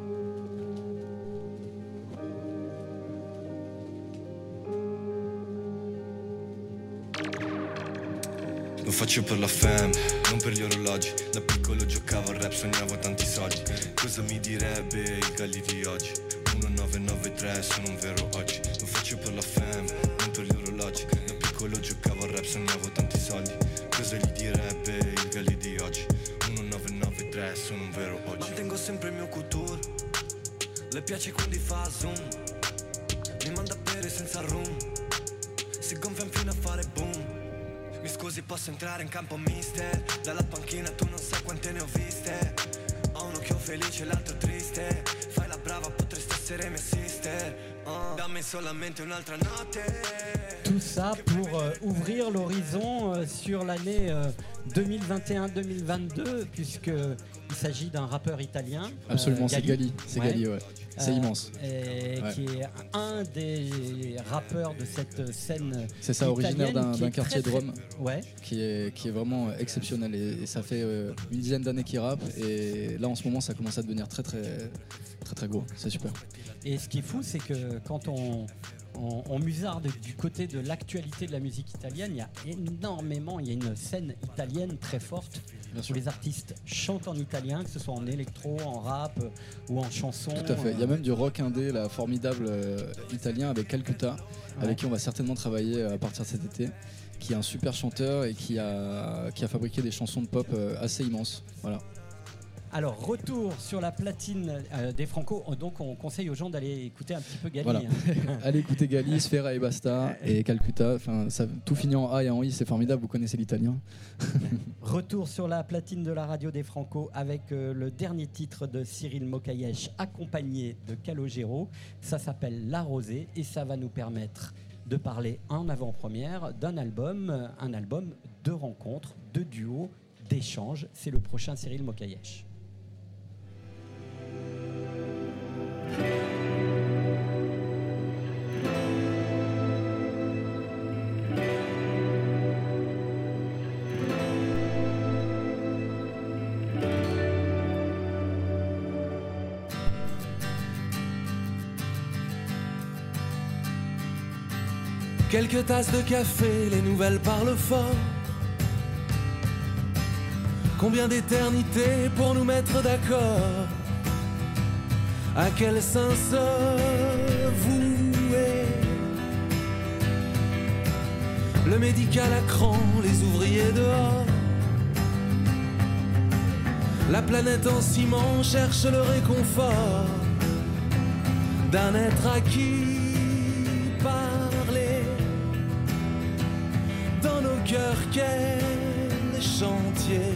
Speaker 10: Lo faccio per la fam, non per gli orologi. Da piccolo giocavo al rap, sognavo tanti soldi. Cosa mi direbbe il Galli di oggi? 1993, sono un vero oggi. Lo faccio per la fam, non per gli orologi. Da piccolo giocavo al rap, sognavo tanti soldi. Cosa gli direbbe il Galli di oggi? 1993, sono un vero oggi. Mantengo sempre il mio couture. Le piace quando fa zoom. Mi manda a bere senza rum Si gonfia fino a fare boom mi scusi posso entrare in campo mister? Dalla panchina tu non sai quante ne ho viste Ho un occhio felice e l'altro triste Fai la brava potresti essere mia sister Oh, Dammi solamente un'altra notte
Speaker 2: Tout ça pour euh, ouvrir l'horizon euh, sur l'année euh, 2021-2022, puisqu'il s'agit d'un rappeur italien. euh,
Speaker 5: Absolument, c'est Gali. C'est
Speaker 2: Ouais.
Speaker 5: Gali, ouais. C'est
Speaker 2: Euh,
Speaker 5: immense.
Speaker 2: Et
Speaker 5: Ouais.
Speaker 2: qui est un des rappeurs de cette scène.
Speaker 5: C'est ça, originaire d'un quartier
Speaker 2: très,
Speaker 5: de Rome.
Speaker 2: Ouais.
Speaker 5: qui est, qui est vraiment exceptionnel et, et ça fait euh, une dizaine d'années qu'il rappe et là en ce moment ça commence à devenir très très très très gros, c'est super.
Speaker 2: Et ce qui est fou, c'est que quand on, on, on musarde du côté de l'actualité de la musique italienne, il y a énormément, il y a une scène italienne très forte
Speaker 5: Bien
Speaker 2: où
Speaker 5: sûr.
Speaker 2: les artistes chantent en italien, que ce soit en électro, en rap euh, ou en chanson.
Speaker 5: Tout à fait. Il y a même du rock indé, la formidable euh, italien avec Calcutta,
Speaker 2: Ouais.
Speaker 5: avec qui on va certainement travailler euh, à partir de cet été, qui est un super chanteur et qui a, qui a fabriqué des chansons de pop assez immenses. Voilà.
Speaker 2: Alors, retour sur la platine euh, des Franco. Donc, on conseille aux gens d'aller écouter un petit peu Gali.
Speaker 5: Voilà.
Speaker 2: hein. <laughs>
Speaker 5: Allez écouter Gali, Sfera et Basta et Calcutta. Enfin, ça, tout finit en A et en I, c'est formidable. Vous connaissez l'italien. <laughs>
Speaker 2: Retour sur la platine de la radio des Franco avec euh, le dernier titre de Cyril Mokayesh accompagné de Calogero. Ça s'appelle La Rosée et ça va nous permettre de parler en avant-première d'un album, un album de rencontres, de duos, d'échanges. C'est le prochain Cyril Mokayesh.
Speaker 9: Quelques tasses de café, les nouvelles parlent fort. Combien d'éternités pour nous mettre d'accord? À quel sein se vouer Le médical à cran, les ouvriers dehors? La planète en ciment cherche le réconfort d'un être à qui parler. Dans nos cœurs, quel chantier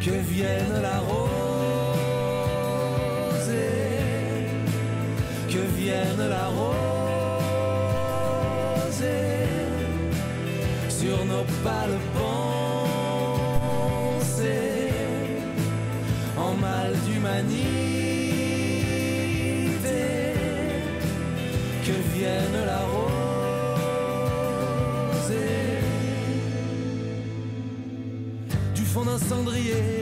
Speaker 9: que vienne la rosée,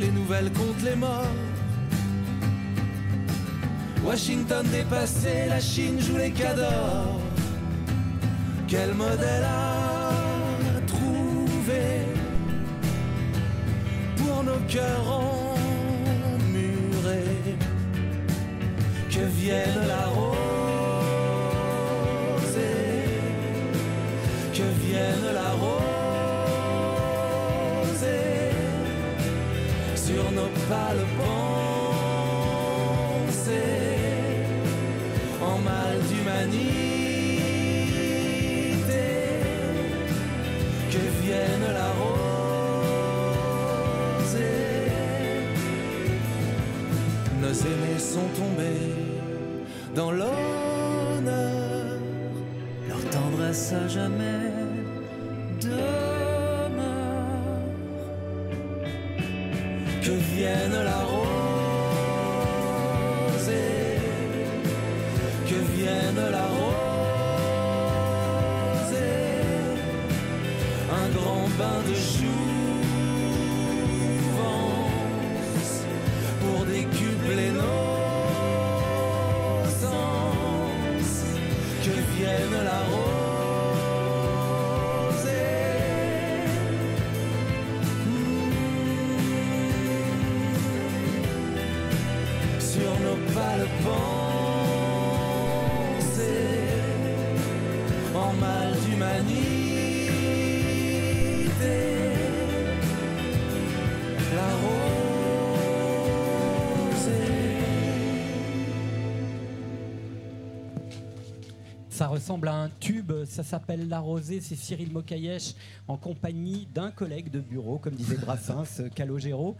Speaker 9: les nouvelles comptent les morts. Washington dépassé, la Chine joue les cadors. Quel modèle à trouver pour nos cœurs emmurés? Que vienne la rosée, sont tombés dans l'honneur. Leur tendresse à jamais nos
Speaker 2: ressemble à un tube, ça s'appelle La Rosée, c'est Cyril Mokayesh en compagnie d'un collègue de bureau, comme disait Brassens, <laughs> Calogero.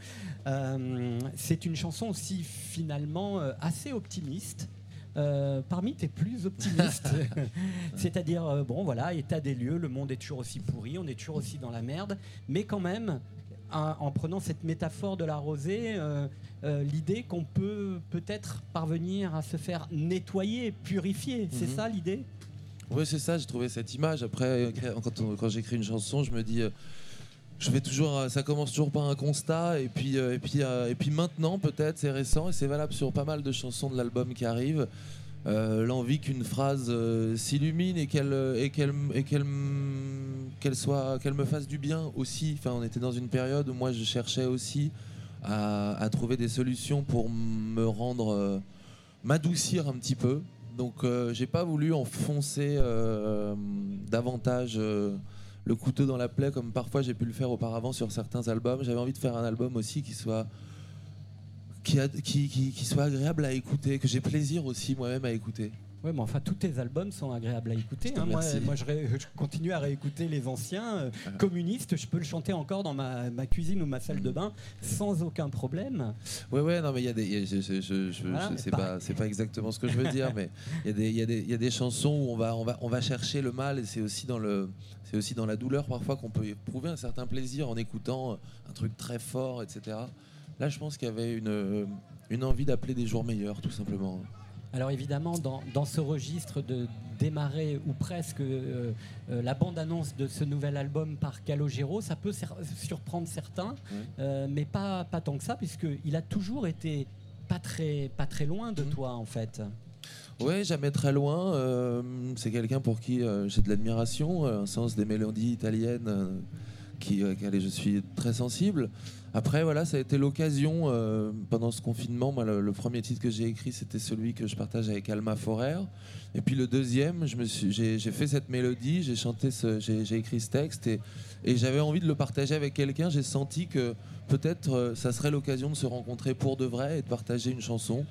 Speaker 2: Euh, c'est une chanson aussi finalement euh, assez optimiste. Euh, parmi tes plus optimistes, <laughs> c'est-à-dire euh, bon voilà, état des lieux, le monde est toujours aussi pourri, on est toujours aussi dans la merde, mais quand même, en, en prenant cette métaphore de la rosée, euh, euh, l'idée qu'on peut peut-être parvenir à se faire nettoyer, purifier, c'est
Speaker 6: Mhm.
Speaker 2: ça l'idée?
Speaker 6: Oui, c'est ça, j'ai trouvé cette image. Après, quand, quand j'écris une chanson, je me dis. euh, je fais toujours, ça commence toujours par un constat, et puis, et puis, et puis maintenant, peut-être, c'est récent, et c'est valable sur pas mal de chansons de l'album qui arrivent. Euh, L'envie qu'une phrase euh, s'illumine et qu'elle euh, et qu'elle et qu'elle qu'elle soit qu'elle me fasse du bien aussi. Enfin, on était dans une période où moi je cherchais aussi à, trouver des solutions pour me rendre m'adoucir un petit peu. Donc j'ai pas voulu enfoncer davantage le couteau dans la plaie comme parfois j'ai pu le faire auparavant sur certains albums. J'avais envie de faire un album aussi qui soit qui, a- qui, qui- qui soit agréable à écouter, que j'ai plaisir aussi moi-même à écouter.
Speaker 2: Oui, mais enfin, tous tes albums sont agréables à écouter. Hein. Moi, je, ré- je continue à réécouter les anciens. euh, communistes, je peux le chanter encore dans ma, ma cuisine ou ma salle de bain sans aucun problème.
Speaker 6: Ouais, ouais, non, mais il y a des. il y a- je, je- je-
Speaker 2: Voilà, pareil.
Speaker 6: pas, c'est pas exactement ce que je veux dire, mais il y, a des- il y, y a des chansons où on va, on va, on va chercher le mal, et c'est aussi dans le, c'est aussi dans la douleur parfois qu'on peut éprouver un certain plaisir en écoutant un truc très fort, etc. Là, je pense qu'il y avait une, une envie d'appeler des jours meilleurs, tout simplement.
Speaker 2: Alors évidemment, dans, dans ce registre de démarrer ou presque euh, euh, la bande-annonce de ce nouvel album par Calogero, ça peut surprendre certains, euh, mais pas, pas tant que ça, puisqu'il a toujours été pas très, pas très loin de toi en fait.
Speaker 6: Ouais, jamais très loin. c'est quelqu'un pour qui j'ai de l'admiration, un sens des mélodies italiennes qui, euh, auxquelles je suis très sensible. Après, voilà, ça a été l'occasion euh, pendant ce confinement. Le, premier titre que j'ai écrit, c'était celui que je partage avec Alma Forer. Et puis le deuxième, j'ai fait cette mélodie, j'ai chanté, j'ai écrit ce texte et, et j'avais envie de le partager avec quelqu'un. J'ai senti que peut-être euh, ça serait l'occasion de se rencontrer pour de vrai et de partager une chanson.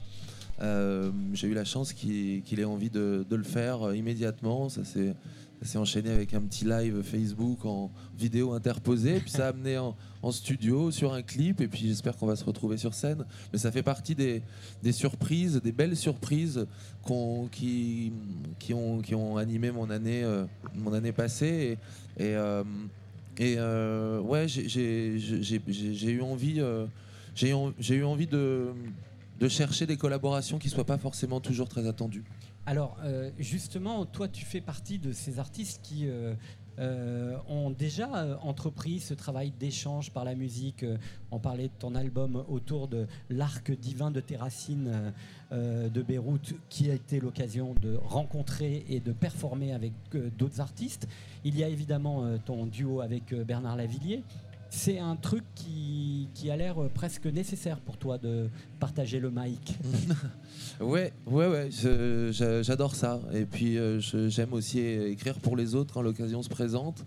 Speaker 6: Euh, j'ai eu la chance qu'il ait envie de, le faire euh, immédiatement. Ça s'est enchaîné avec un petit live Facebook en vidéo interposée. Puis ça a amené en, studio sur un clip. Et puis j'espère qu'on va se retrouver sur scène. Mais ça fait partie des, surprises, des belles surprises qui, ont, animé mon année, euh, mon année passée. Et, et, ouais, j'ai- eu envie, j'ai eu envie de, de chercher des collaborations qui soient pas forcément toujours très attendues.
Speaker 2: Alors, euh, justement, toi, tu fais partie de ces artistes qui euh, euh, ont déjà entrepris ce travail d'échange par la musique. On parlait de ton album autour de l'arc divin de tes racines de Beyrouth, qui a été l'occasion de rencontrer et de performer avec d'autres artistes. Il y a évidemment ton duo avec Bernard Lavillier. C'est un truc qui, a l'air presque nécessaire pour toi de partager le mic. <laughs>
Speaker 6: Ouais, ouais, ouais, j'adore ça. Et puis euh, j'aime aussi écrire pour les autres quand l'occasion se présente.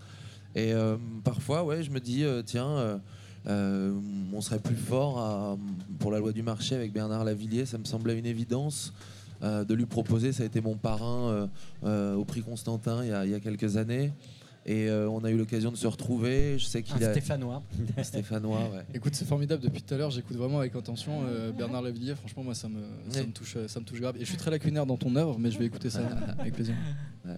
Speaker 6: Et euh, parfois, ouais, je me dis, euh, tiens, on serait plus fort pour la loi du marché avec Bernard Lavillier. Ça me semblait une évidence de lui proposer. Ça a été mon parrain au prix Constantin il y a, il y a quelques années. Et euh, on a eu l'occasion de se retrouver. Je sais qu'il a.
Speaker 2: Stéphanois. <laughs>
Speaker 6: Stéphanois, ouais.
Speaker 5: Écoute, c'est formidable. Depuis tout à l'heure, j'écoute vraiment avec attention euh, Bernard Lavillier. Franchement, moi, ça me, ça, me touche, euh, ça me touche grave. Et je suis très lacunaire dans ton œuvre, mais je vais écouter ça <laughs> avec plaisir.
Speaker 6: Ouais.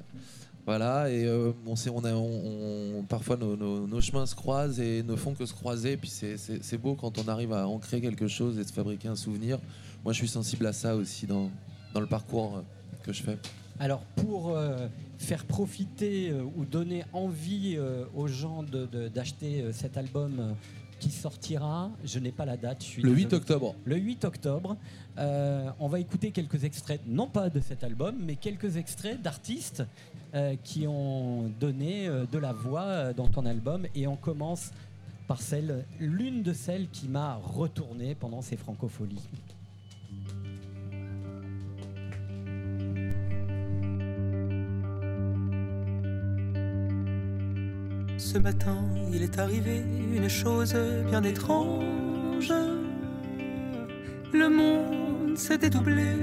Speaker 6: Voilà, et euh, on sait, on a, on- on- parfois nos, nos- nos chemins se croisent et ne font que se croiser. Puis c'est- beau quand on arrive à ancrer quelque chose et se fabriquer un souvenir. Moi, je suis sensible à ça aussi dans, dans le parcours que je fais.
Speaker 2: Alors pour euh, faire profiter euh, ou donner envie euh, aux gens de- de- d'acheter euh, cet album qui sortira, je n'ai pas la date. Je suis
Speaker 6: Le 8
Speaker 2: désolé.
Speaker 6: octobre.
Speaker 2: Le 8 octobre, on va écouter quelques extraits, non pas de cet album, mais quelques extraits d'artistes qui ont donné de la voix dans ton album. Et on commence par celle, l'une de celles qui m'a retourné pendant ces francopholies.
Speaker 11: Ce matin, il est arrivé une chose bien étrange. Le monde s'est dédoublé.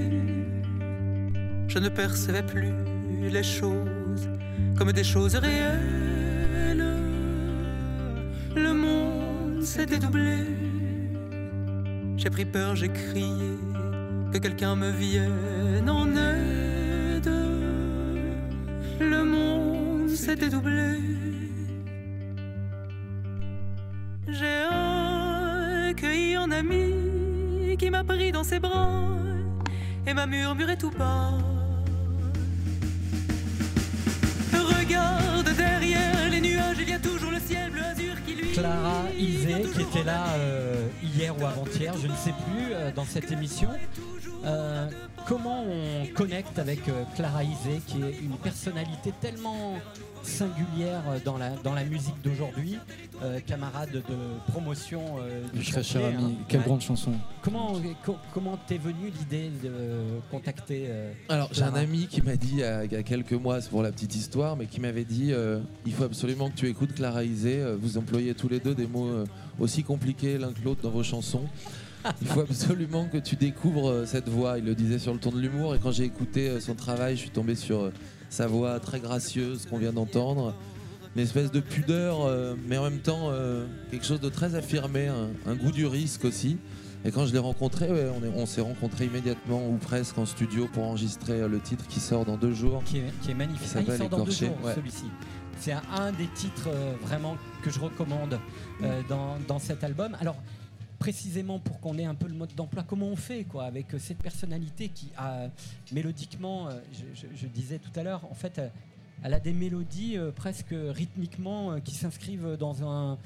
Speaker 11: Je ne percevais plus les choses comme des choses réelles. Le monde s'est dédoublé. J'ai pris peur, j'ai crié que quelqu'un me vienne en aide. Le monde s'est dédoublé. M'a pris dans ses bras et m'a murmuré tout bas. Regarde derrière les nuages, il y a toujours le ciel bleu azur qui lui.
Speaker 2: Clara Isé, qui était là euh, hier ou avant-hier, je ne sais plus, euh, dans cette émission. Euh, comment on connecte avec euh, Clara Isé, qui est une personnalité tellement singulière euh, dans la, dans la musique d'aujourd'hui, euh, camarade de promotion euh, du
Speaker 5: Très cher ami,
Speaker 2: hein.
Speaker 5: quelle
Speaker 2: Ouais.
Speaker 5: grande chanson.
Speaker 2: Comment co- comment t'es venue l'idée de contacter euh,
Speaker 6: Alors j'ai un ami qui m'a dit il y a- il y a quelques mois, c'est pour la petite histoire, mais qui m'avait dit euh, il faut absolument que tu écoutes Clara Isé. Vous employez tous les deux des mots euh, aussi compliqués l'un que l'autre dans vos chansons. Il faut absolument que tu découvres euh, cette voix. Il le disait sur le ton de l'humour. Et quand j'ai écouté euh, son travail, je suis tombé sur euh, sa voix très gracieuse qu'on vient d'entendre. Une espèce de pudeur, mais en même temps quelque chose de très affirmé, un, goût du risque aussi. Et quand je l'ai rencontré, ouais, on est- on s'est rencontré immédiatement ou presque en studio pour enregistrer le titre qui sort dans deux jours.
Speaker 2: qui est, qui est magnifique.
Speaker 6: Qui
Speaker 2: Ah, il
Speaker 6: s'appelle
Speaker 2: sort dans deux
Speaker 6: Écorché,
Speaker 2: jours,
Speaker 6: ouais.
Speaker 2: celui-ci. C'est un, un des titres euh, vraiment que je recommande euh, dans, dans cet album. Alors, précisément pour qu'on ait un peu le mode d'emploi, comment on fait quoi avec euh, cette personnalité qui a mélodiquement, euh, je, je- je disais tout à l'heure, en fait, euh, elle a des mélodies euh, presque rythmiquement euh, qui s'inscrivent dans un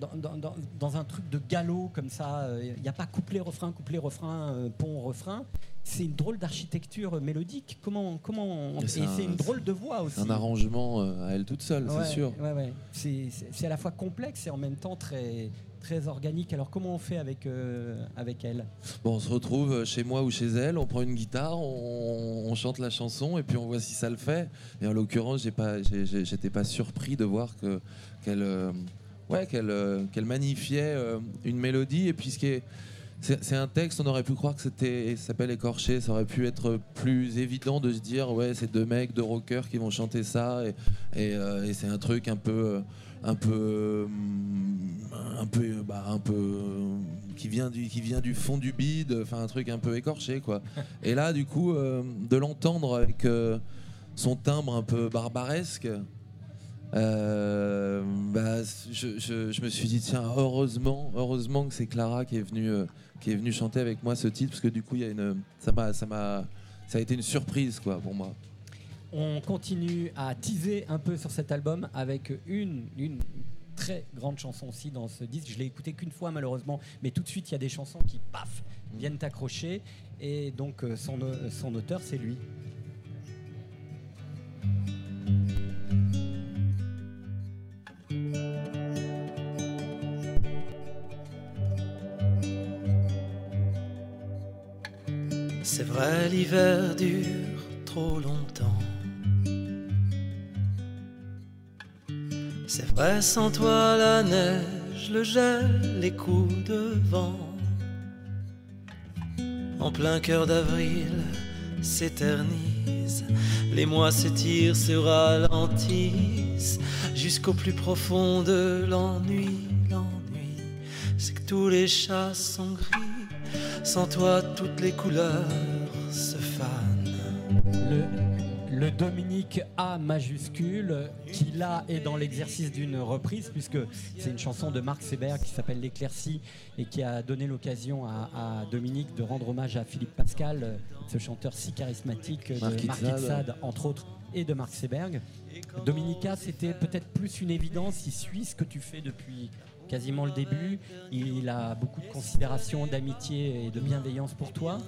Speaker 2: dans, dans- dans- dans un truc de galop comme ça. Il n'y a pas couplet, refrain, couplet, refrain, euh, pont, refrain. C'est une drôle d'architecture euh, mélodique. Comment, comment
Speaker 6: Et
Speaker 2: Et
Speaker 6: c'est
Speaker 2: c'est
Speaker 6: un-
Speaker 2: une drôle de voix aussi.
Speaker 6: Un arrangement euh, à elle toute seule,
Speaker 2: Ouais,
Speaker 6: c'est sûr.
Speaker 2: ouais, ouais. C'est- C'est c'est à la fois complexe et en même temps très, très organique. Alors comment on fait avec, euh, avec elle?
Speaker 6: Bon, on se retrouve chez moi ou chez elle, on prend une guitare, on, chante la chanson et puis on voit si ça le fait. Et en l'occurrence, j'ai pas, pas surpris de voir que qu'elle, euh, ouais, euh, magnifiait euh, une mélodie. Et puis c'est, un texte, on aurait pu croire que c'était, ça s'appelle écorché. Ça aurait pu être plus évident de se dire, ouais, c'est deux mecs, deux rockers qui vont chanter ça. Et, euh, c'est un truc un peu, euh, un peu, euh, un peu, bah, un peu euh, qui vient du, qui vient du fond du bide. Enfin, un truc un peu écorché, quoi. <laughs> Et là, du coup, euh, de l'entendre avec euh, son timbre un peu barbaresque. euh, bah, je, je- je me suis dit tiens heureusement heureusement que c'est Clara qui est venue qui est venue chanter avec moi ce titre parce que du coup il y a une ça m'a ça m'a ça a été une surprise quoi pour moi
Speaker 2: On continue à teaser un peu sur cet album avec une, très grande chanson aussi dans ce disque. Je l'ai écouté qu'une fois malheureusement, mais tout de suite il y a des chansons qui, paf, viennent t'accrocher. Et donc euh, son, euh, son auteur, c'est lui.
Speaker 1: C'est vrai, l'hiver dure trop longtemps. C'est vrai, sans toi, la neige, le gel, les coups de vent. En plein cœur d'avril s'éternisent, les mois s'étirent, se ralentissent, jusqu'au plus profond de l'ennui. L'ennui, c'est que tous les chats sont gris. Sans toi, toutes les couleurs se fanent.
Speaker 2: Le Dominique A majuscule, qui là est dans l'exercice d'une reprise, puisque c'est une chanson de Marc Seber qui s'appelle L'éclaircie et qui a donné l'occasion à, à Dominique de rendre hommage à Philippe Pascal, ce chanteur si charismatique de
Speaker 6: Marc. Itzad,
Speaker 2: entre autres, et de Marc Seberg. Dominica, c'était peut-être plus une évidence, il suit ce que tu fais depuis quasiment le début, il a beaucoup de considération, d'amitié et de bienveillance pour toi.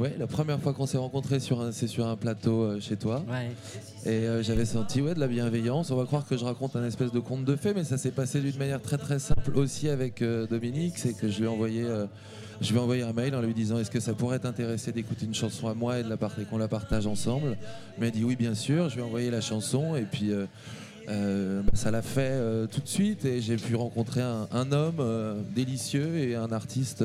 Speaker 6: Ouais, la première fois qu'on s'est rencontrés, sur un- c'est sur un plateau euh, chez toi. Et euh, j'avais senti ouais, de la bienveillance. On va croire que je raconte un espèce de conte de fées, mais ça s'est passé d'une manière très très simple aussi avec euh, Dominique. C'est que je lui ai envoyé. je lui ai envoyé un mail en lui disant est-ce que ça pourrait t'intéresser d'écouter une chanson à moi et de la part- et qu'on la partage ensemble? Il m'a dit oui bien sûr. Je lui ai envoyé la chanson et puis euh, bah, ça l'a fait euh, tout de suite et j'ai pu rencontrer un, un homme euh, délicieux et un artiste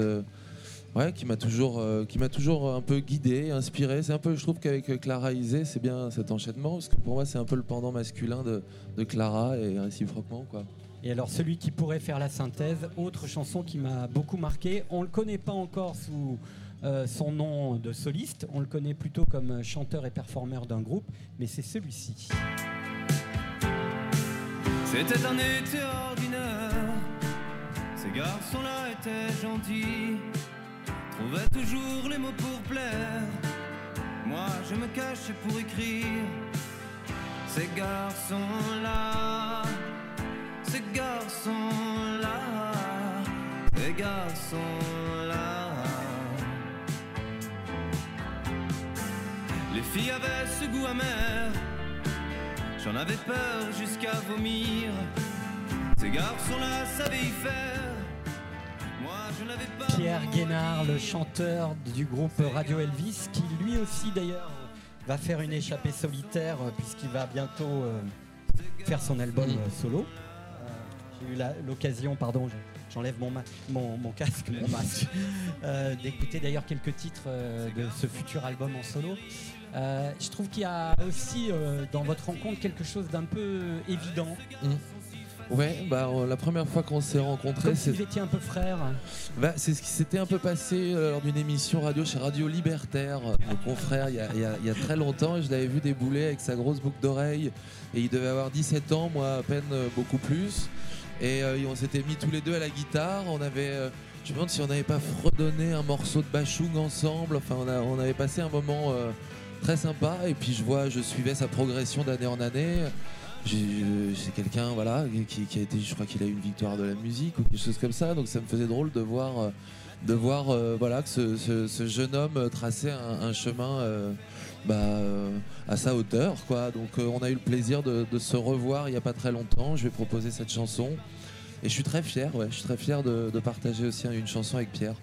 Speaker 6: ouais, qui m'a toujours, euh, qui m'a toujours un peu guidé, inspiré. C'est un peu, je trouve qu'avec euh, Clara Isé, c'est bien cet enchaînement parce que pour moi c'est un peu le pendant masculin de, de Clara et réciproquement quoi.
Speaker 2: Et alors celui qui pourrait faire la synthèse, autre chanson qui m'a beaucoup marqué, on le connaît pas encore sous euh, son nom de soliste, on le connaît plutôt comme chanteur et performeur d'un groupe, mais c'est celui-ci.
Speaker 12: C'était un été ordinaire. Ces garçons-là étaient gentils, trouvaient toujours les mots pour plaire. Moi, je me cachais pour écrire. Ces garçons-là, ces garçons-là, ces garçons-là. Les filles avaient ce goût amer. J'en avais peur jusqu'à vomir. Ces garçons-là savaient y faire.
Speaker 2: Pierre Guénard, le chanteur du groupe Radio Elvis, qui lui aussi d'ailleurs va faire une échappée solitaire euh, puisqu'il va bientôt euh, faire son album euh, solo. J'ai eu l'occasion, pardon, je- j'enlève mon, mon, casque, mon masque, d'écouter d'ailleurs quelques titres de ce futur album en solo. Je trouve qu'il y a aussi dans votre rencontre quelque chose d'un peu évident.
Speaker 6: Ouais, bah euh, la première fois qu'on s'est rencontrés, c'est
Speaker 2: vous étiez un peu frères.
Speaker 6: Bah, c'est ce qui s'était un peu passé euh, lors d'une émission radio chez Radio Libertaire, euh, mon confrère, il y, a, il y a- il y a très longtemps. et Je l'avais vu débouler avec sa grosse boucle d'oreille. Et il devait avoir 17 ans, moi à peine beaucoup plus. Et euh, on s'était mis tous les deux à la guitare. On avait, euh, je me demande si on n'avait pas fredonné un morceau de Bachung ensemble. Enfin, on, a- on avait passé un moment euh, très sympa. Et puis je vois, je suivais sa progression d'année en année. C'est quelqu'un voilà qui, a été, je crois qu'il a eu une victoire de la musique ou quelque chose comme ça. Donc ça me faisait drôle de voir, euh, de voir euh, voilà que ce, jeune homme euh, traçait un, chemin. euh, bah, euh, à sa hauteur quoi donc euh, on a eu le plaisir de, se revoir il n'y a pas très longtemps je vais proposer cette chanson et je suis très fier ouais je suis très fier de, partager aussi une chanson avec Pierre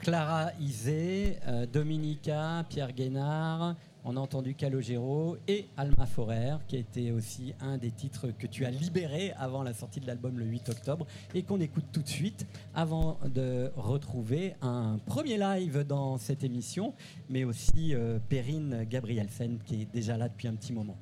Speaker 2: Clara Isé, euh, Dominica, Pierre Guénard, on a entendu Calogero et Alma Forer, qui été aussi un des titres que tu as libéré avant la sortie de l'album le 8 octobre et qu'on écoute tout de suite avant de retrouver un premier live dans cette émission, mais aussi euh, Perrine Gabrielsen qui est déjà là depuis un petit moment.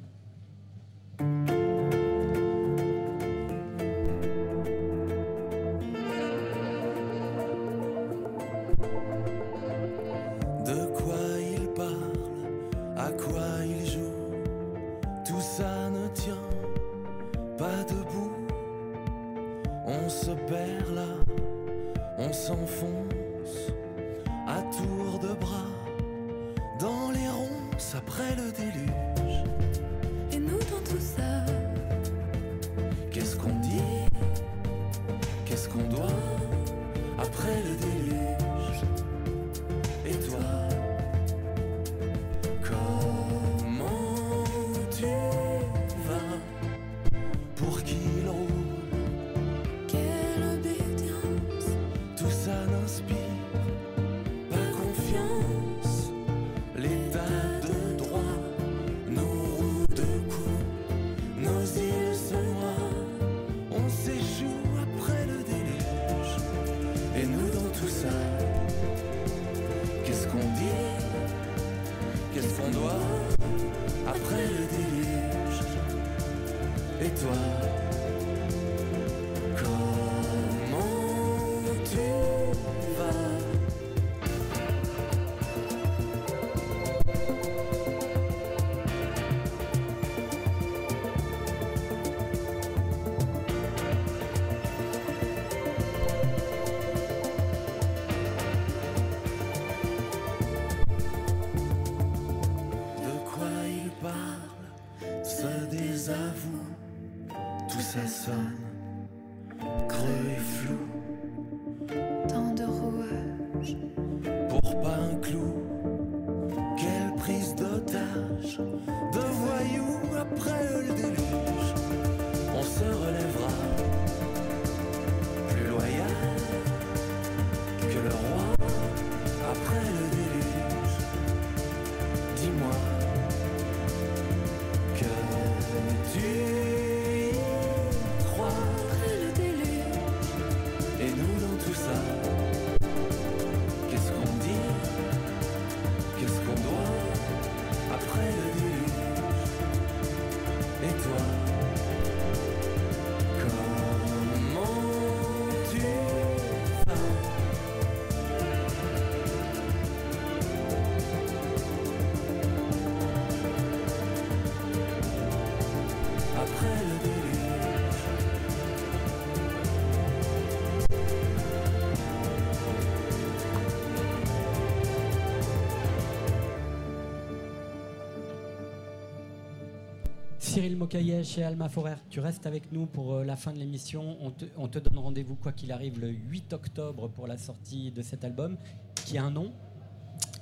Speaker 2: Cyril Mokayesh et Alma Forer, tu restes avec nous pour euh, la fin de l'émission. On te, on te donne rendez-vous, quoi qu'il arrive, le 8 octobre pour la sortie de cet album, qui a un nom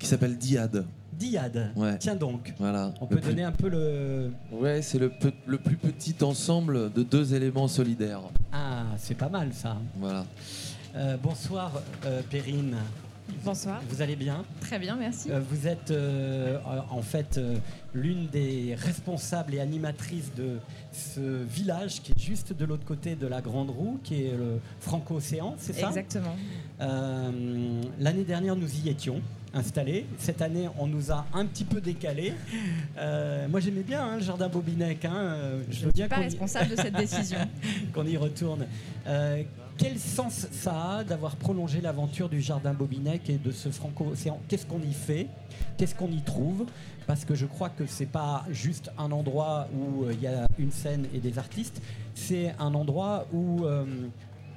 Speaker 6: qui s'appelle Diade
Speaker 2: Diade.
Speaker 6: Ouais.
Speaker 2: Tiens donc.
Speaker 6: voilà
Speaker 2: On
Speaker 6: Le
Speaker 2: peut
Speaker 6: plus-
Speaker 2: donner un peu le.
Speaker 6: ouais c'est le, pe- le plus petit ensemble de deux éléments solidaires
Speaker 2: Ah, c'est pas mal ça.
Speaker 6: voilà
Speaker 2: Euh, bonsoir, euh, Perrine.
Speaker 13: Bonsoir.
Speaker 2: Vous allez bien
Speaker 13: Très bien, merci.
Speaker 2: Euh, Vous êtes euh, en fait euh, l'une des responsables et animatrices de ce village qui est juste de l'autre côté de la Grande Roue, qui est le Franco-Océan, c'est ça?
Speaker 13: Exactement.
Speaker 2: Euh, L'année dernière, nous y étions installés. Cette année, on nous a un petit peu décalés. Euh, moi, j'aimais bien hein, le jardin Bobinec. hein, euh,
Speaker 13: Je ne
Speaker 2: bien
Speaker 13: suis pas responsable de cette décision. <laughs>
Speaker 2: qu'on y retourne. Quel sens ça a d'avoir prolongé l'aventure du jardin Bobinec et de ce Franco-Océan Qu'est-ce qu'on y fait? Qu'est-ce qu'on y trouve? Parce que je crois que c'est pas juste un endroit où euh, il y a une scène et des artistes, c'est un endroit où euh,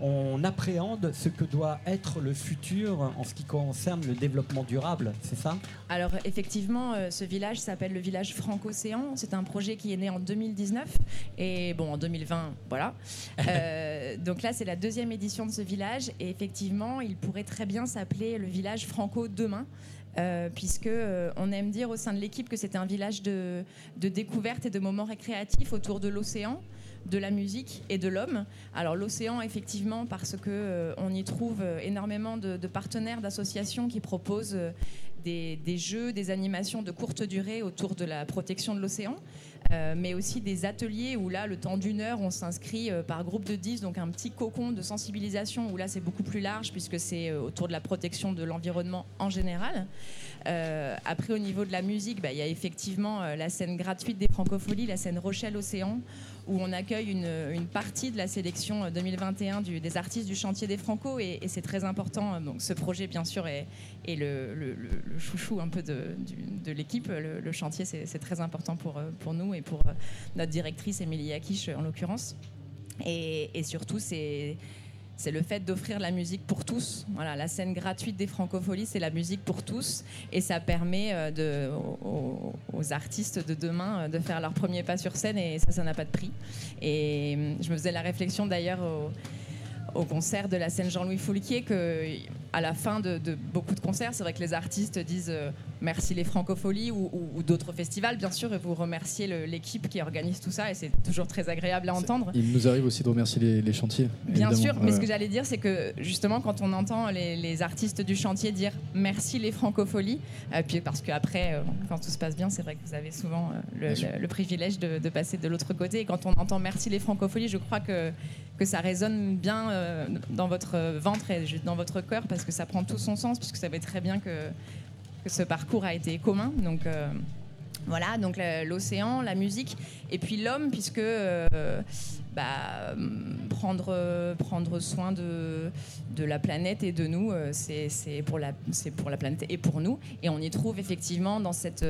Speaker 2: on appréhende ce que doit être le futur en ce qui concerne le développement durable, c'est ça?
Speaker 13: Alors effectivement, euh, ce village s'appelle le village Franco-Océan. C'est un projet qui est né en 2019 et bon en 2020, voilà. <laughs> Euh, donc là, c'est la deuxième édition de ce village et effectivement, il pourrait très bien s'appeler le village Franco demain. euh, puisque euh, on aime dire au sein de l'équipe que c'est un village de, de découverte et de moments récréatifs autour de l'océan, de la musique et de l'homme. Alors l'océan, effectivement, parce que euh, on y trouve euh, énormément de, partenaires, d'associations qui proposent euh, des, jeux, des animations de courte durée autour de la protection de l'océan. Euh, mais aussi des ateliers où là, le temps d'une heure, on s'inscrit par groupe de 10, donc un petit cocon de sensibilisation où là, c'est beaucoup plus large puisque c'est autour de la protection de l'environnement en général. Après, au niveau de la musique, bah, il y a effectivement la scène gratuite des Francopholies, la scène Rochelle Océan, où on accueille une, une partie de la sélection euh, 2021 du- des artistes du chantier des Franco, et, c'est très important. Donc, ce projet, bien sûr, est, est le, chouchou un peu de, de l'équipe. Le, le chantier, c'est très important pour, euh, pour nous et pour euh, notre directrice Émilie Akish, en l'occurrence. Et surtout, c'est c'est le fait d'offrir la musique pour tous. Voilà, la scène gratuite des Francopholies, c'est la musique pour tous, et ça permet euh, aux artistes de demain euh, de faire leur premier pas sur scène, et ça, ça n'a pas de prix. Et euh, je me faisais la réflexion d'ailleurs au, au concert de la scène Jean-Louis Foulquier que à la fin de, de beaucoup de concerts, c'est vrai que les artistes disent euh, merci les Francopholies ou, ou- ou d'autres festivals, bien sûr, et vous remerciez l'équipe qui organise tout ça, et c'est toujours très agréable à entendre.
Speaker 5: Il nous arrive aussi de remercier les, les chantiers.
Speaker 13: Bien
Speaker 5: évidemment.
Speaker 13: sûr, mais ce que j'allais dire, c'est que justement, quand on entend les, les artistes du chantier dire merci les francopholies, euh, puis parce qu'après, euh, quand tout se passe bien, c'est vrai que vous avez souvent euh, le, privilège de, de passer de l'autre côté. Et quand on entend merci les francopholies, je crois que, que ça résonne bien dans votre ventre et dans votre cœur, parce que ça prend tout son sens, puisque vous savez très bien que, ce parcours a été commun. Donc. euh, voilà, donc l'océan, la musique, et puis l'homme, puisque euh, bah, prendre, prendre soin de, de la planète et de nous, euh, c'est pour, la- pour la planète et pour nous. Et on y trouve effectivement dans cette...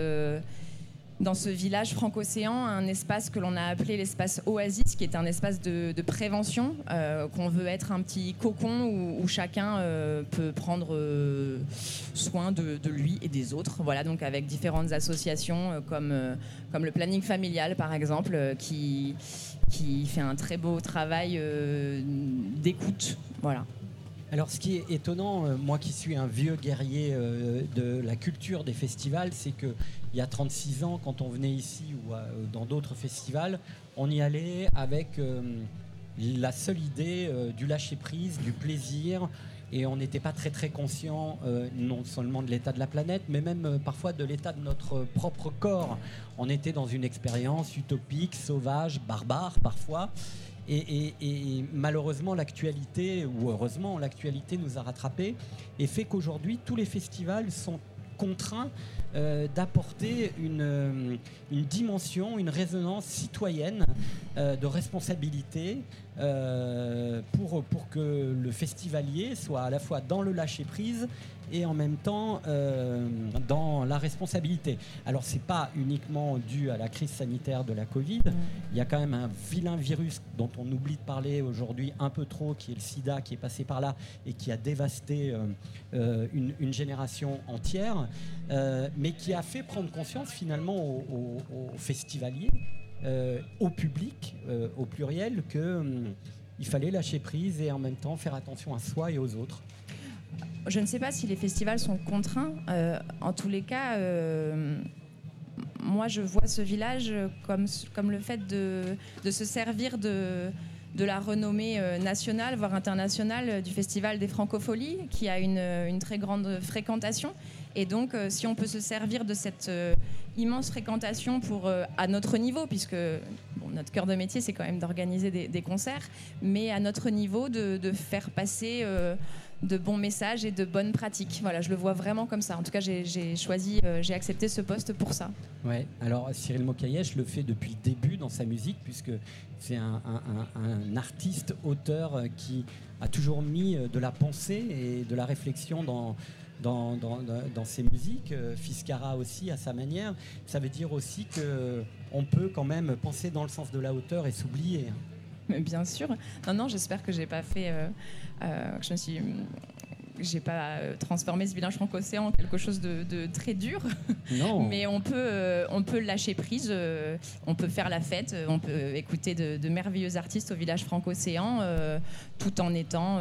Speaker 13: dans ce village franco-océan, un espace que l'on a appelé l'espace Oasis, qui est un espace de, prévention, euh, qu'on veut être un petit cocon où, chacun euh, peut prendre euh, soin de, de lui et des autres. Voilà, donc avec différentes associations comme, comme le planning familial, par exemple, qui, qui fait un très beau travail d'écoute. Voilà.
Speaker 2: Alors, ce qui est étonnant, euh, moi qui suis un vieux guerrier euh, de la culture des festivals, c'est que il y a 36 ans, quand on venait ici ou euh, dans d'autres festivals, on y allait avec la seule idée du lâcher prise, du plaisir, et on n'était pas très très conscient non seulement de l'état de la planète, mais même parfois de l'état de notre propre corps. On était dans une expérience utopique, sauvage, barbare parfois. Et, malheureusement, l'actualité, ou heureusement, l'actualité nous a rattrapés et fait qu'aujourd'hui, tous les festivals sont contraints euh, d'apporter une, euh, une dimension, une résonance citoyenne euh, de responsabilité pour, pour que le festivalier soit à la fois dans le lâcher-prise et en même temps euh, dans la responsabilité. Alors c'est pas uniquement dû à la crise sanitaire de la Covid, il y a quand même un vilain virus dont on oublie de parler aujourd'hui un peu trop, qui est le sida, qui est passé par là et qui a dévasté euh, euh, une, une génération entière, euh, mais qui a fait prendre conscience finalement aux, aux- aux festivaliers, au public, au pluriel, que hum, il fallait lâcher prise et en même temps faire attention à soi et aux autres.
Speaker 13: Je ne sais pas si les festivals sont contraints. Euh, en tous les cas, euh, moi, je vois ce village comme, comme le fait de, de se servir de, de la renommée euh, nationale, voire internationale, du Festival des Francopholies, qui a une, une très grande fréquentation. Et donc, si on peut se servir de cette immense fréquentation pour, à notre niveau, puisque bon, notre cœur de métier, c'est quand même d'organiser des, concerts, mais à notre niveau, de, de faire passer de bons messages et de bonnes pratiques. Voilà, je le vois vraiment comme ça. En tout cas, j'ai choisi, euh, j'ai accepté ce poste pour ça.
Speaker 2: Ouais, alors Cyril Mokayesh le fait depuis le début dans sa musique, puisque c'est un, artiste, auteur euh, qui a toujours mis euh, de la pensée et de la réflexion dans, dans, dans- dans- ses musiques. Fiskara aussi, à sa manière. Ça veut dire aussi que on peut quand même penser dans le sens de la hauteur et s'oublier. <laughs>
Speaker 13: Mais bien sûr. Non, non, j'espère que j'ai pas fait. euh, euh, que je me suis. J'ai pas euh, transformé ce village franco-océan en quelque chose de, de très dur. <laughs>
Speaker 2: Non. <laughs>
Speaker 13: Mais on peut, euh, on peut lâcher prise, euh, on peut faire la fête, on peut écouter de, de merveilleux artistes au village franco-océan euh, tout en étant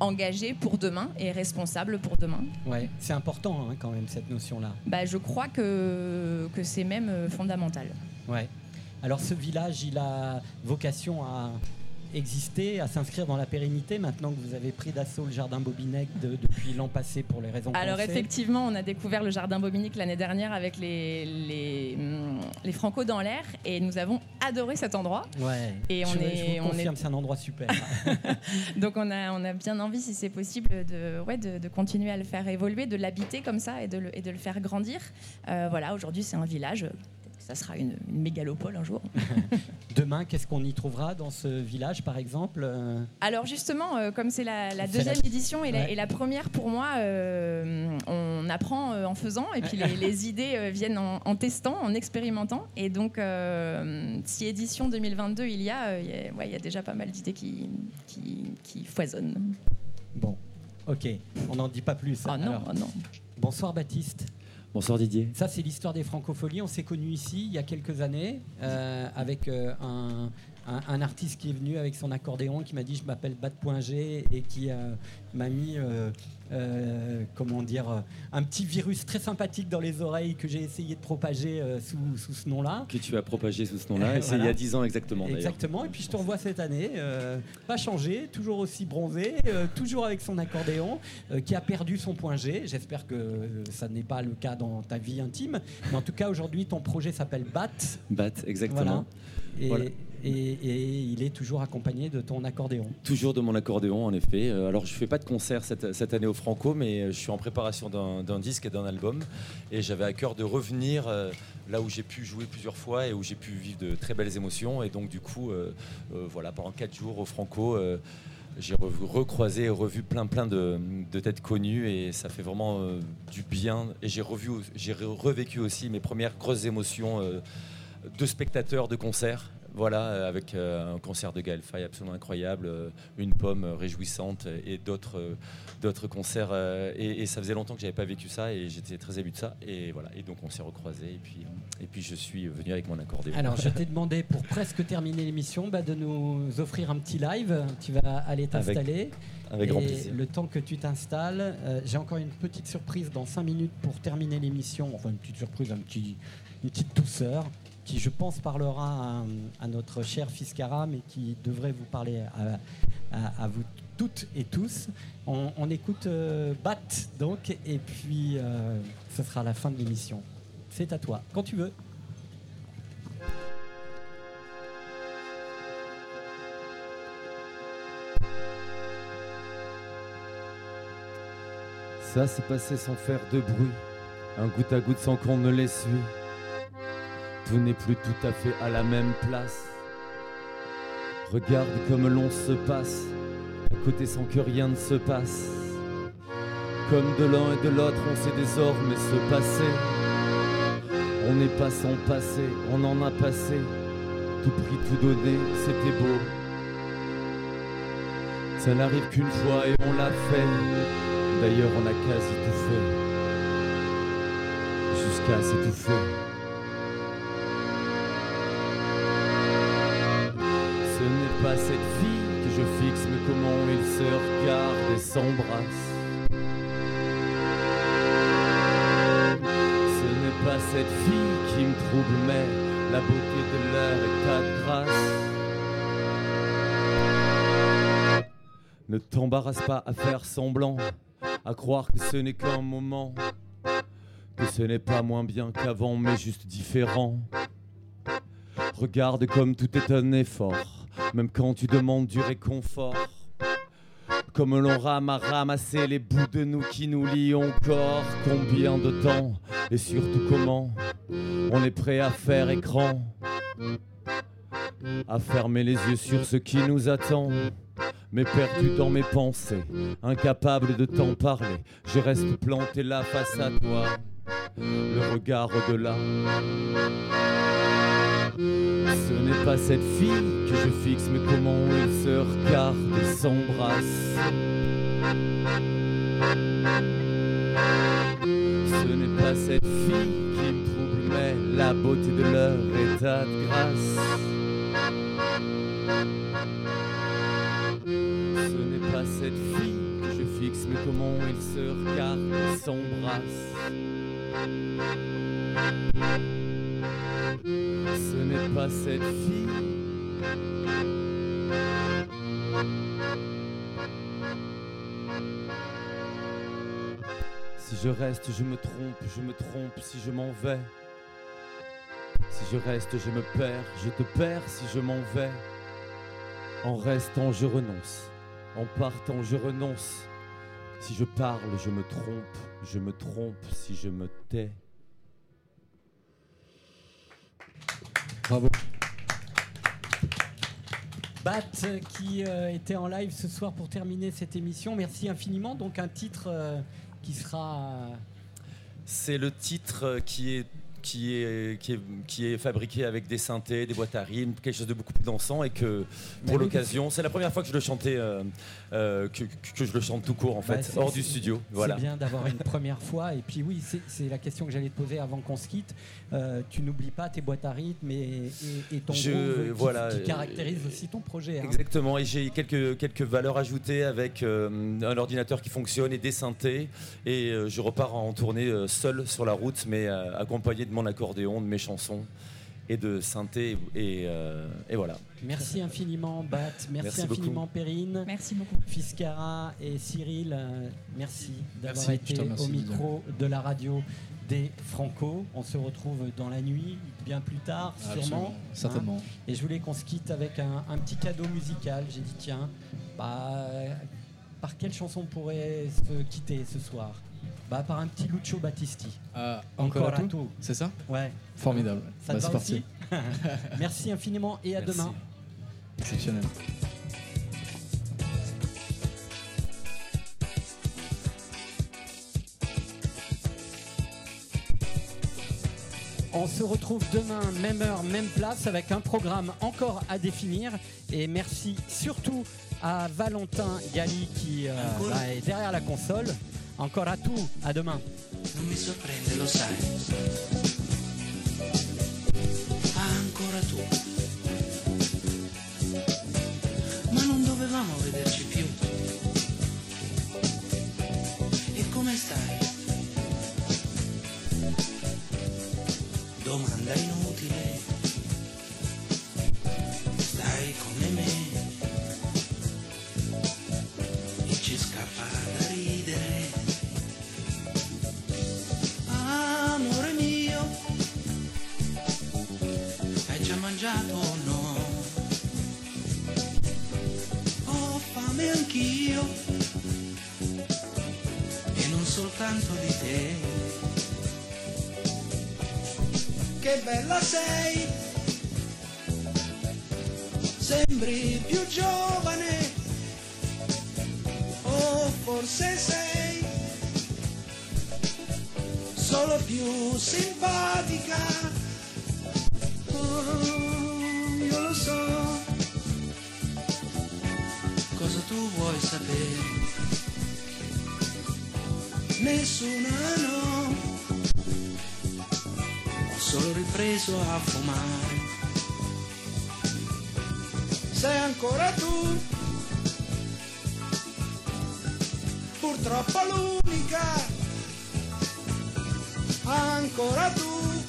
Speaker 13: engagé pour demain et responsable pour demain.
Speaker 2: Ouais, c'est important hein, quand même cette notion-là.
Speaker 13: Bah, je crois que, que c'est même fondamental.
Speaker 2: Ouais. Alors ce village, il a vocation à exister, à s'inscrire dans la pérennité maintenant que vous avez pris d'assaut le jardin Bobinec de- depuis l'an passé pour les raisons
Speaker 13: Alors effectivement, on a découvert le jardin Bobinique l'année dernière avec les, les, hum, les Franco dans l'air et nous avons adoré cet endroit.
Speaker 2: Ouais.
Speaker 13: Et on
Speaker 2: je,
Speaker 13: est,
Speaker 2: je vous
Speaker 13: on est
Speaker 2: confirme, c'est un endroit super. <laughs>
Speaker 13: Donc on a, on a bien envie, si c'est possible, de, ouais, de, de continuer à le faire évoluer, de l'habiter comme ça et de le, et de le faire grandir. Euh, voilà, aujourd'hui c'est un village, ça sera une, une mégalopole un jour. <laughs>
Speaker 2: Demain, qu'est-ce qu'on y trouvera dans ce village, par exemple Euh,
Speaker 13: Alors justement, euh, comme c'est la, deuxième
Speaker 2: la-
Speaker 13: édition et, la,
Speaker 2: Ouais.
Speaker 13: et la première pour moi, euh, on apprend euh, en faisant et puis les, les idées euh, viennent en, en testant, en expérimentant. Et donc, euh, si édition 2022 il y a, euh, il y a, ouais, il y a déjà pas mal d'idées qui, qui, qui foisonnent.
Speaker 2: Bon, ok, on n'en dit pas plus.
Speaker 13: Ah non,
Speaker 2: Alors,
Speaker 13: ah non.
Speaker 2: Bonsoir Baptiste.
Speaker 14: Bonsoir Didier.
Speaker 2: Ça, c'est l'histoire des francopholies. On s'est connus ici il y a quelques années euh, avec euh, un, artiste qui est venu avec son accordéon qui m'a dit Je m'appelle Bat.g et qui euh, m'a mis, euh, comment dire, euh, un petit virus très sympathique dans les oreilles que j'ai essayé de propager euh, sous, sous ce nom-là.
Speaker 14: Que tu as propagé sous ce nom-là, <laughs> et c'est il y a 10 ans exactement.
Speaker 2: Exactement, et puis je te revois cette année, pas changé, toujours aussi bronzé, toujours avec son accordéon, qui a perdu son point G. J'espère que ça n'est pas le cas dans ta vie intime, mais en tout cas aujourd'hui ton projet s'appelle BAT.
Speaker 14: Bat, exactement.
Speaker 2: Voilà. Et,
Speaker 14: Voilà.
Speaker 2: Et- il est toujours accompagné de ton accordéon.
Speaker 14: Toujours de mon accordéon, en effet. Euh, Alors, je fais pas de concert cette, année au Franco, mais euh, je suis en préparation d'un disque et d'un album. Et j'avais à cœur de revenir euh, là où j'ai pu jouer plusieurs fois et où j'ai pu vivre de très belles émotions. Et donc, du coup, voilà, pendant quatre jours au Franco, j'ai re- recroisé et revu plein, plein de, têtes connues. Et ça fait vraiment du bien. Et j'ai revécu aussi mes premières grosses émotions de spectateurs de concerts. Voilà, euh, avec euh, un concert de Gaël Faye absolument incroyable, euh, une pomme réjouissante et d'autres d'autres concerts. et, et ça faisait longtemps que j'avais pas vécu ça et j'étais très ému de ça. Et voilà, et donc on s'est recroisés et puis, et puis je suis venu avec mon accordéon.
Speaker 2: Alors je <laughs> t'ai demandé pour presque terminer l'émission bah, de nous offrir un petit live. Tu vas aller t'installer.
Speaker 14: avec grand
Speaker 2: Et
Speaker 14: plaisir.
Speaker 2: Le temps que tu t'installes, euh, j'ai encore une petite surprise dans 5 minutes pour terminer l'émission. Enfin une petite surprise, un petit, une petite douceur qui je pense parlera à, notre cher Fiscara mais qui devrait vous parler à, vous toutes et tous. On, on écoute euh, Bat donc et puis euh, ce sera la fin de l'émission. C'est à toi, quand tu veux.
Speaker 15: Ça s'est passé sans faire de bruit, un goutte à goutte sans qu'on ne l'essuie. Tout n'est plus tout à fait à la même place. Regarde comme l'on se passe, à côté sans que rien ne se passe. Comme de l'un et de l'autre, on sait désormais se passer. On n'est pas sans passé, on en a passé. Tout pris, tout donné, c'était beau. Ça n'arrive qu'une fois et on l'a fait. D'ailleurs, on a quasi tout fait. Jusqu'à s'étouffer. Mais comment il se regarde et s'embrasse. Ce n'est pas cette fille qui me trouble, mais la beauté de leur état de grâce. Ne t'embarrasse pas à faire semblant, à croire que ce n'est qu'un moment, que ce n'est pas moins bien qu'avant, mais juste différent. Regarde comme tout est un effort, même quand tu demandes du réconfort. Comme l'on rame à ramasser les bouts de nous qui nous lient encore. Combien de temps et surtout comment on est prêt à faire écran, à fermer les yeux sur ce qui nous attend. Mais perdu dans mes pensées, incapable de t'en parler, je reste planté là face à toi, le regard au-delà. Ce n'est pas cette fille que je fixe, mais comment elle se regarde et s'embrasse. Ce n'est pas cette fille qui me trouble, mais la beauté de leur état de grâce. Ce n'est pas cette fille que je fixe, mais comment ils se regardent et s'embrassent. Ce n'est pas cette fille. Si je reste, je me trompe, je me trompe si je m'en vais. Si je reste, je me perds, je te perds si je m'en vais. En restant, je renonce. En partant, je renonce. Si je parle, je me trompe, je me trompe si je me tais.
Speaker 5: Bravo.
Speaker 2: Bat qui euh, était en live ce soir pour terminer cette émission. Merci infiniment. Donc un titre euh, qui sera euh,
Speaker 14: C'est le titre qui est, qui, est, qui, est, qui est fabriqué avec des synthés, des boîtes à rythme, quelque chose de beaucoup plus dansant et que pour l'occasion, c'est la première fois que je le chantais, euh, euh, que, que je le chante tout court en
Speaker 2: Bah,
Speaker 14: fait, hors du studio. Voilà.
Speaker 2: C'est bien d'avoir une première fois. Et puis oui, c'est- la question que j'allais te poser avant qu'on se quitte. Euh, tu n'oublies pas tes boîtes à rythme et, et- et ton
Speaker 14: Je-
Speaker 2: groove qui,
Speaker 14: voilà,
Speaker 2: qui
Speaker 14: euh,
Speaker 2: caractérise aussi ton projet. hein.
Speaker 14: Exactement, et j'ai quelques, quelques valeurs ajoutées avec euh, un ordinateur qui fonctionne et des synthés. Et je repars en tournée seul sur la route, mais accompagné de mon accordéon, de mes chansons et de synthés. Et, euh, et voilà.
Speaker 2: Merci infiniment, Bat. Merci,
Speaker 14: Merci
Speaker 2: infiniment,
Speaker 14: beaucoup.
Speaker 2: Perrine.
Speaker 13: Merci beaucoup.
Speaker 2: Fiskara et Cyril, euh, merci d'avoir été au micro de la radio des Franco. On se retrouve dans la nuit, bien plus tard, sûrement.
Speaker 5: Absolument, certainement.
Speaker 2: hein. Et je voulais qu'on se quitte avec un, un petit cadeau musical. J'ai dit, tiens, bah, par quelle chanson on pourrait se quitter ce soir? Bah, Par un petit Lucio Battisti.
Speaker 5: Ah, encore à tout C'est ça
Speaker 2: Ouais.
Speaker 5: Formidable.
Speaker 2: Ça
Speaker 5: Bah,
Speaker 2: te
Speaker 5: c'est
Speaker 2: va
Speaker 5: parti.
Speaker 2: aussi <laughs> Merci infiniment et à
Speaker 5: Merci.
Speaker 2: demain.
Speaker 5: Exceptionnel.
Speaker 2: On se retrouve demain, même heure, même place, avec un programme encore à définir. Et merci surtout à Valentin Gali qui euh, bah, est derrière la console. Encore à tout, à demain.
Speaker 16: Non mi sorprende, lo sai. Ancora tu. Ma non dovevamo vederci più. E come stai? Domanda inutile. Stai come me. Soltanto di te. Che bella sei, sembri più giovane, o forse sei solo più simpatica. Oh, io lo so cosa tu vuoi sapere. Nessuna no, ho solo ripreso a fumare. Sei ancora tu, purtroppo l'unica. Ancora tu,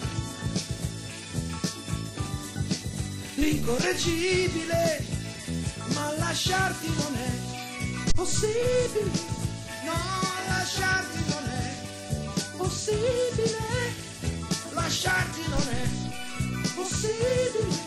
Speaker 16: l'incorreggibile, ma lasciarti non è possibile, possibile, lasciarti non è possibile,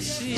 Speaker 16: sia quel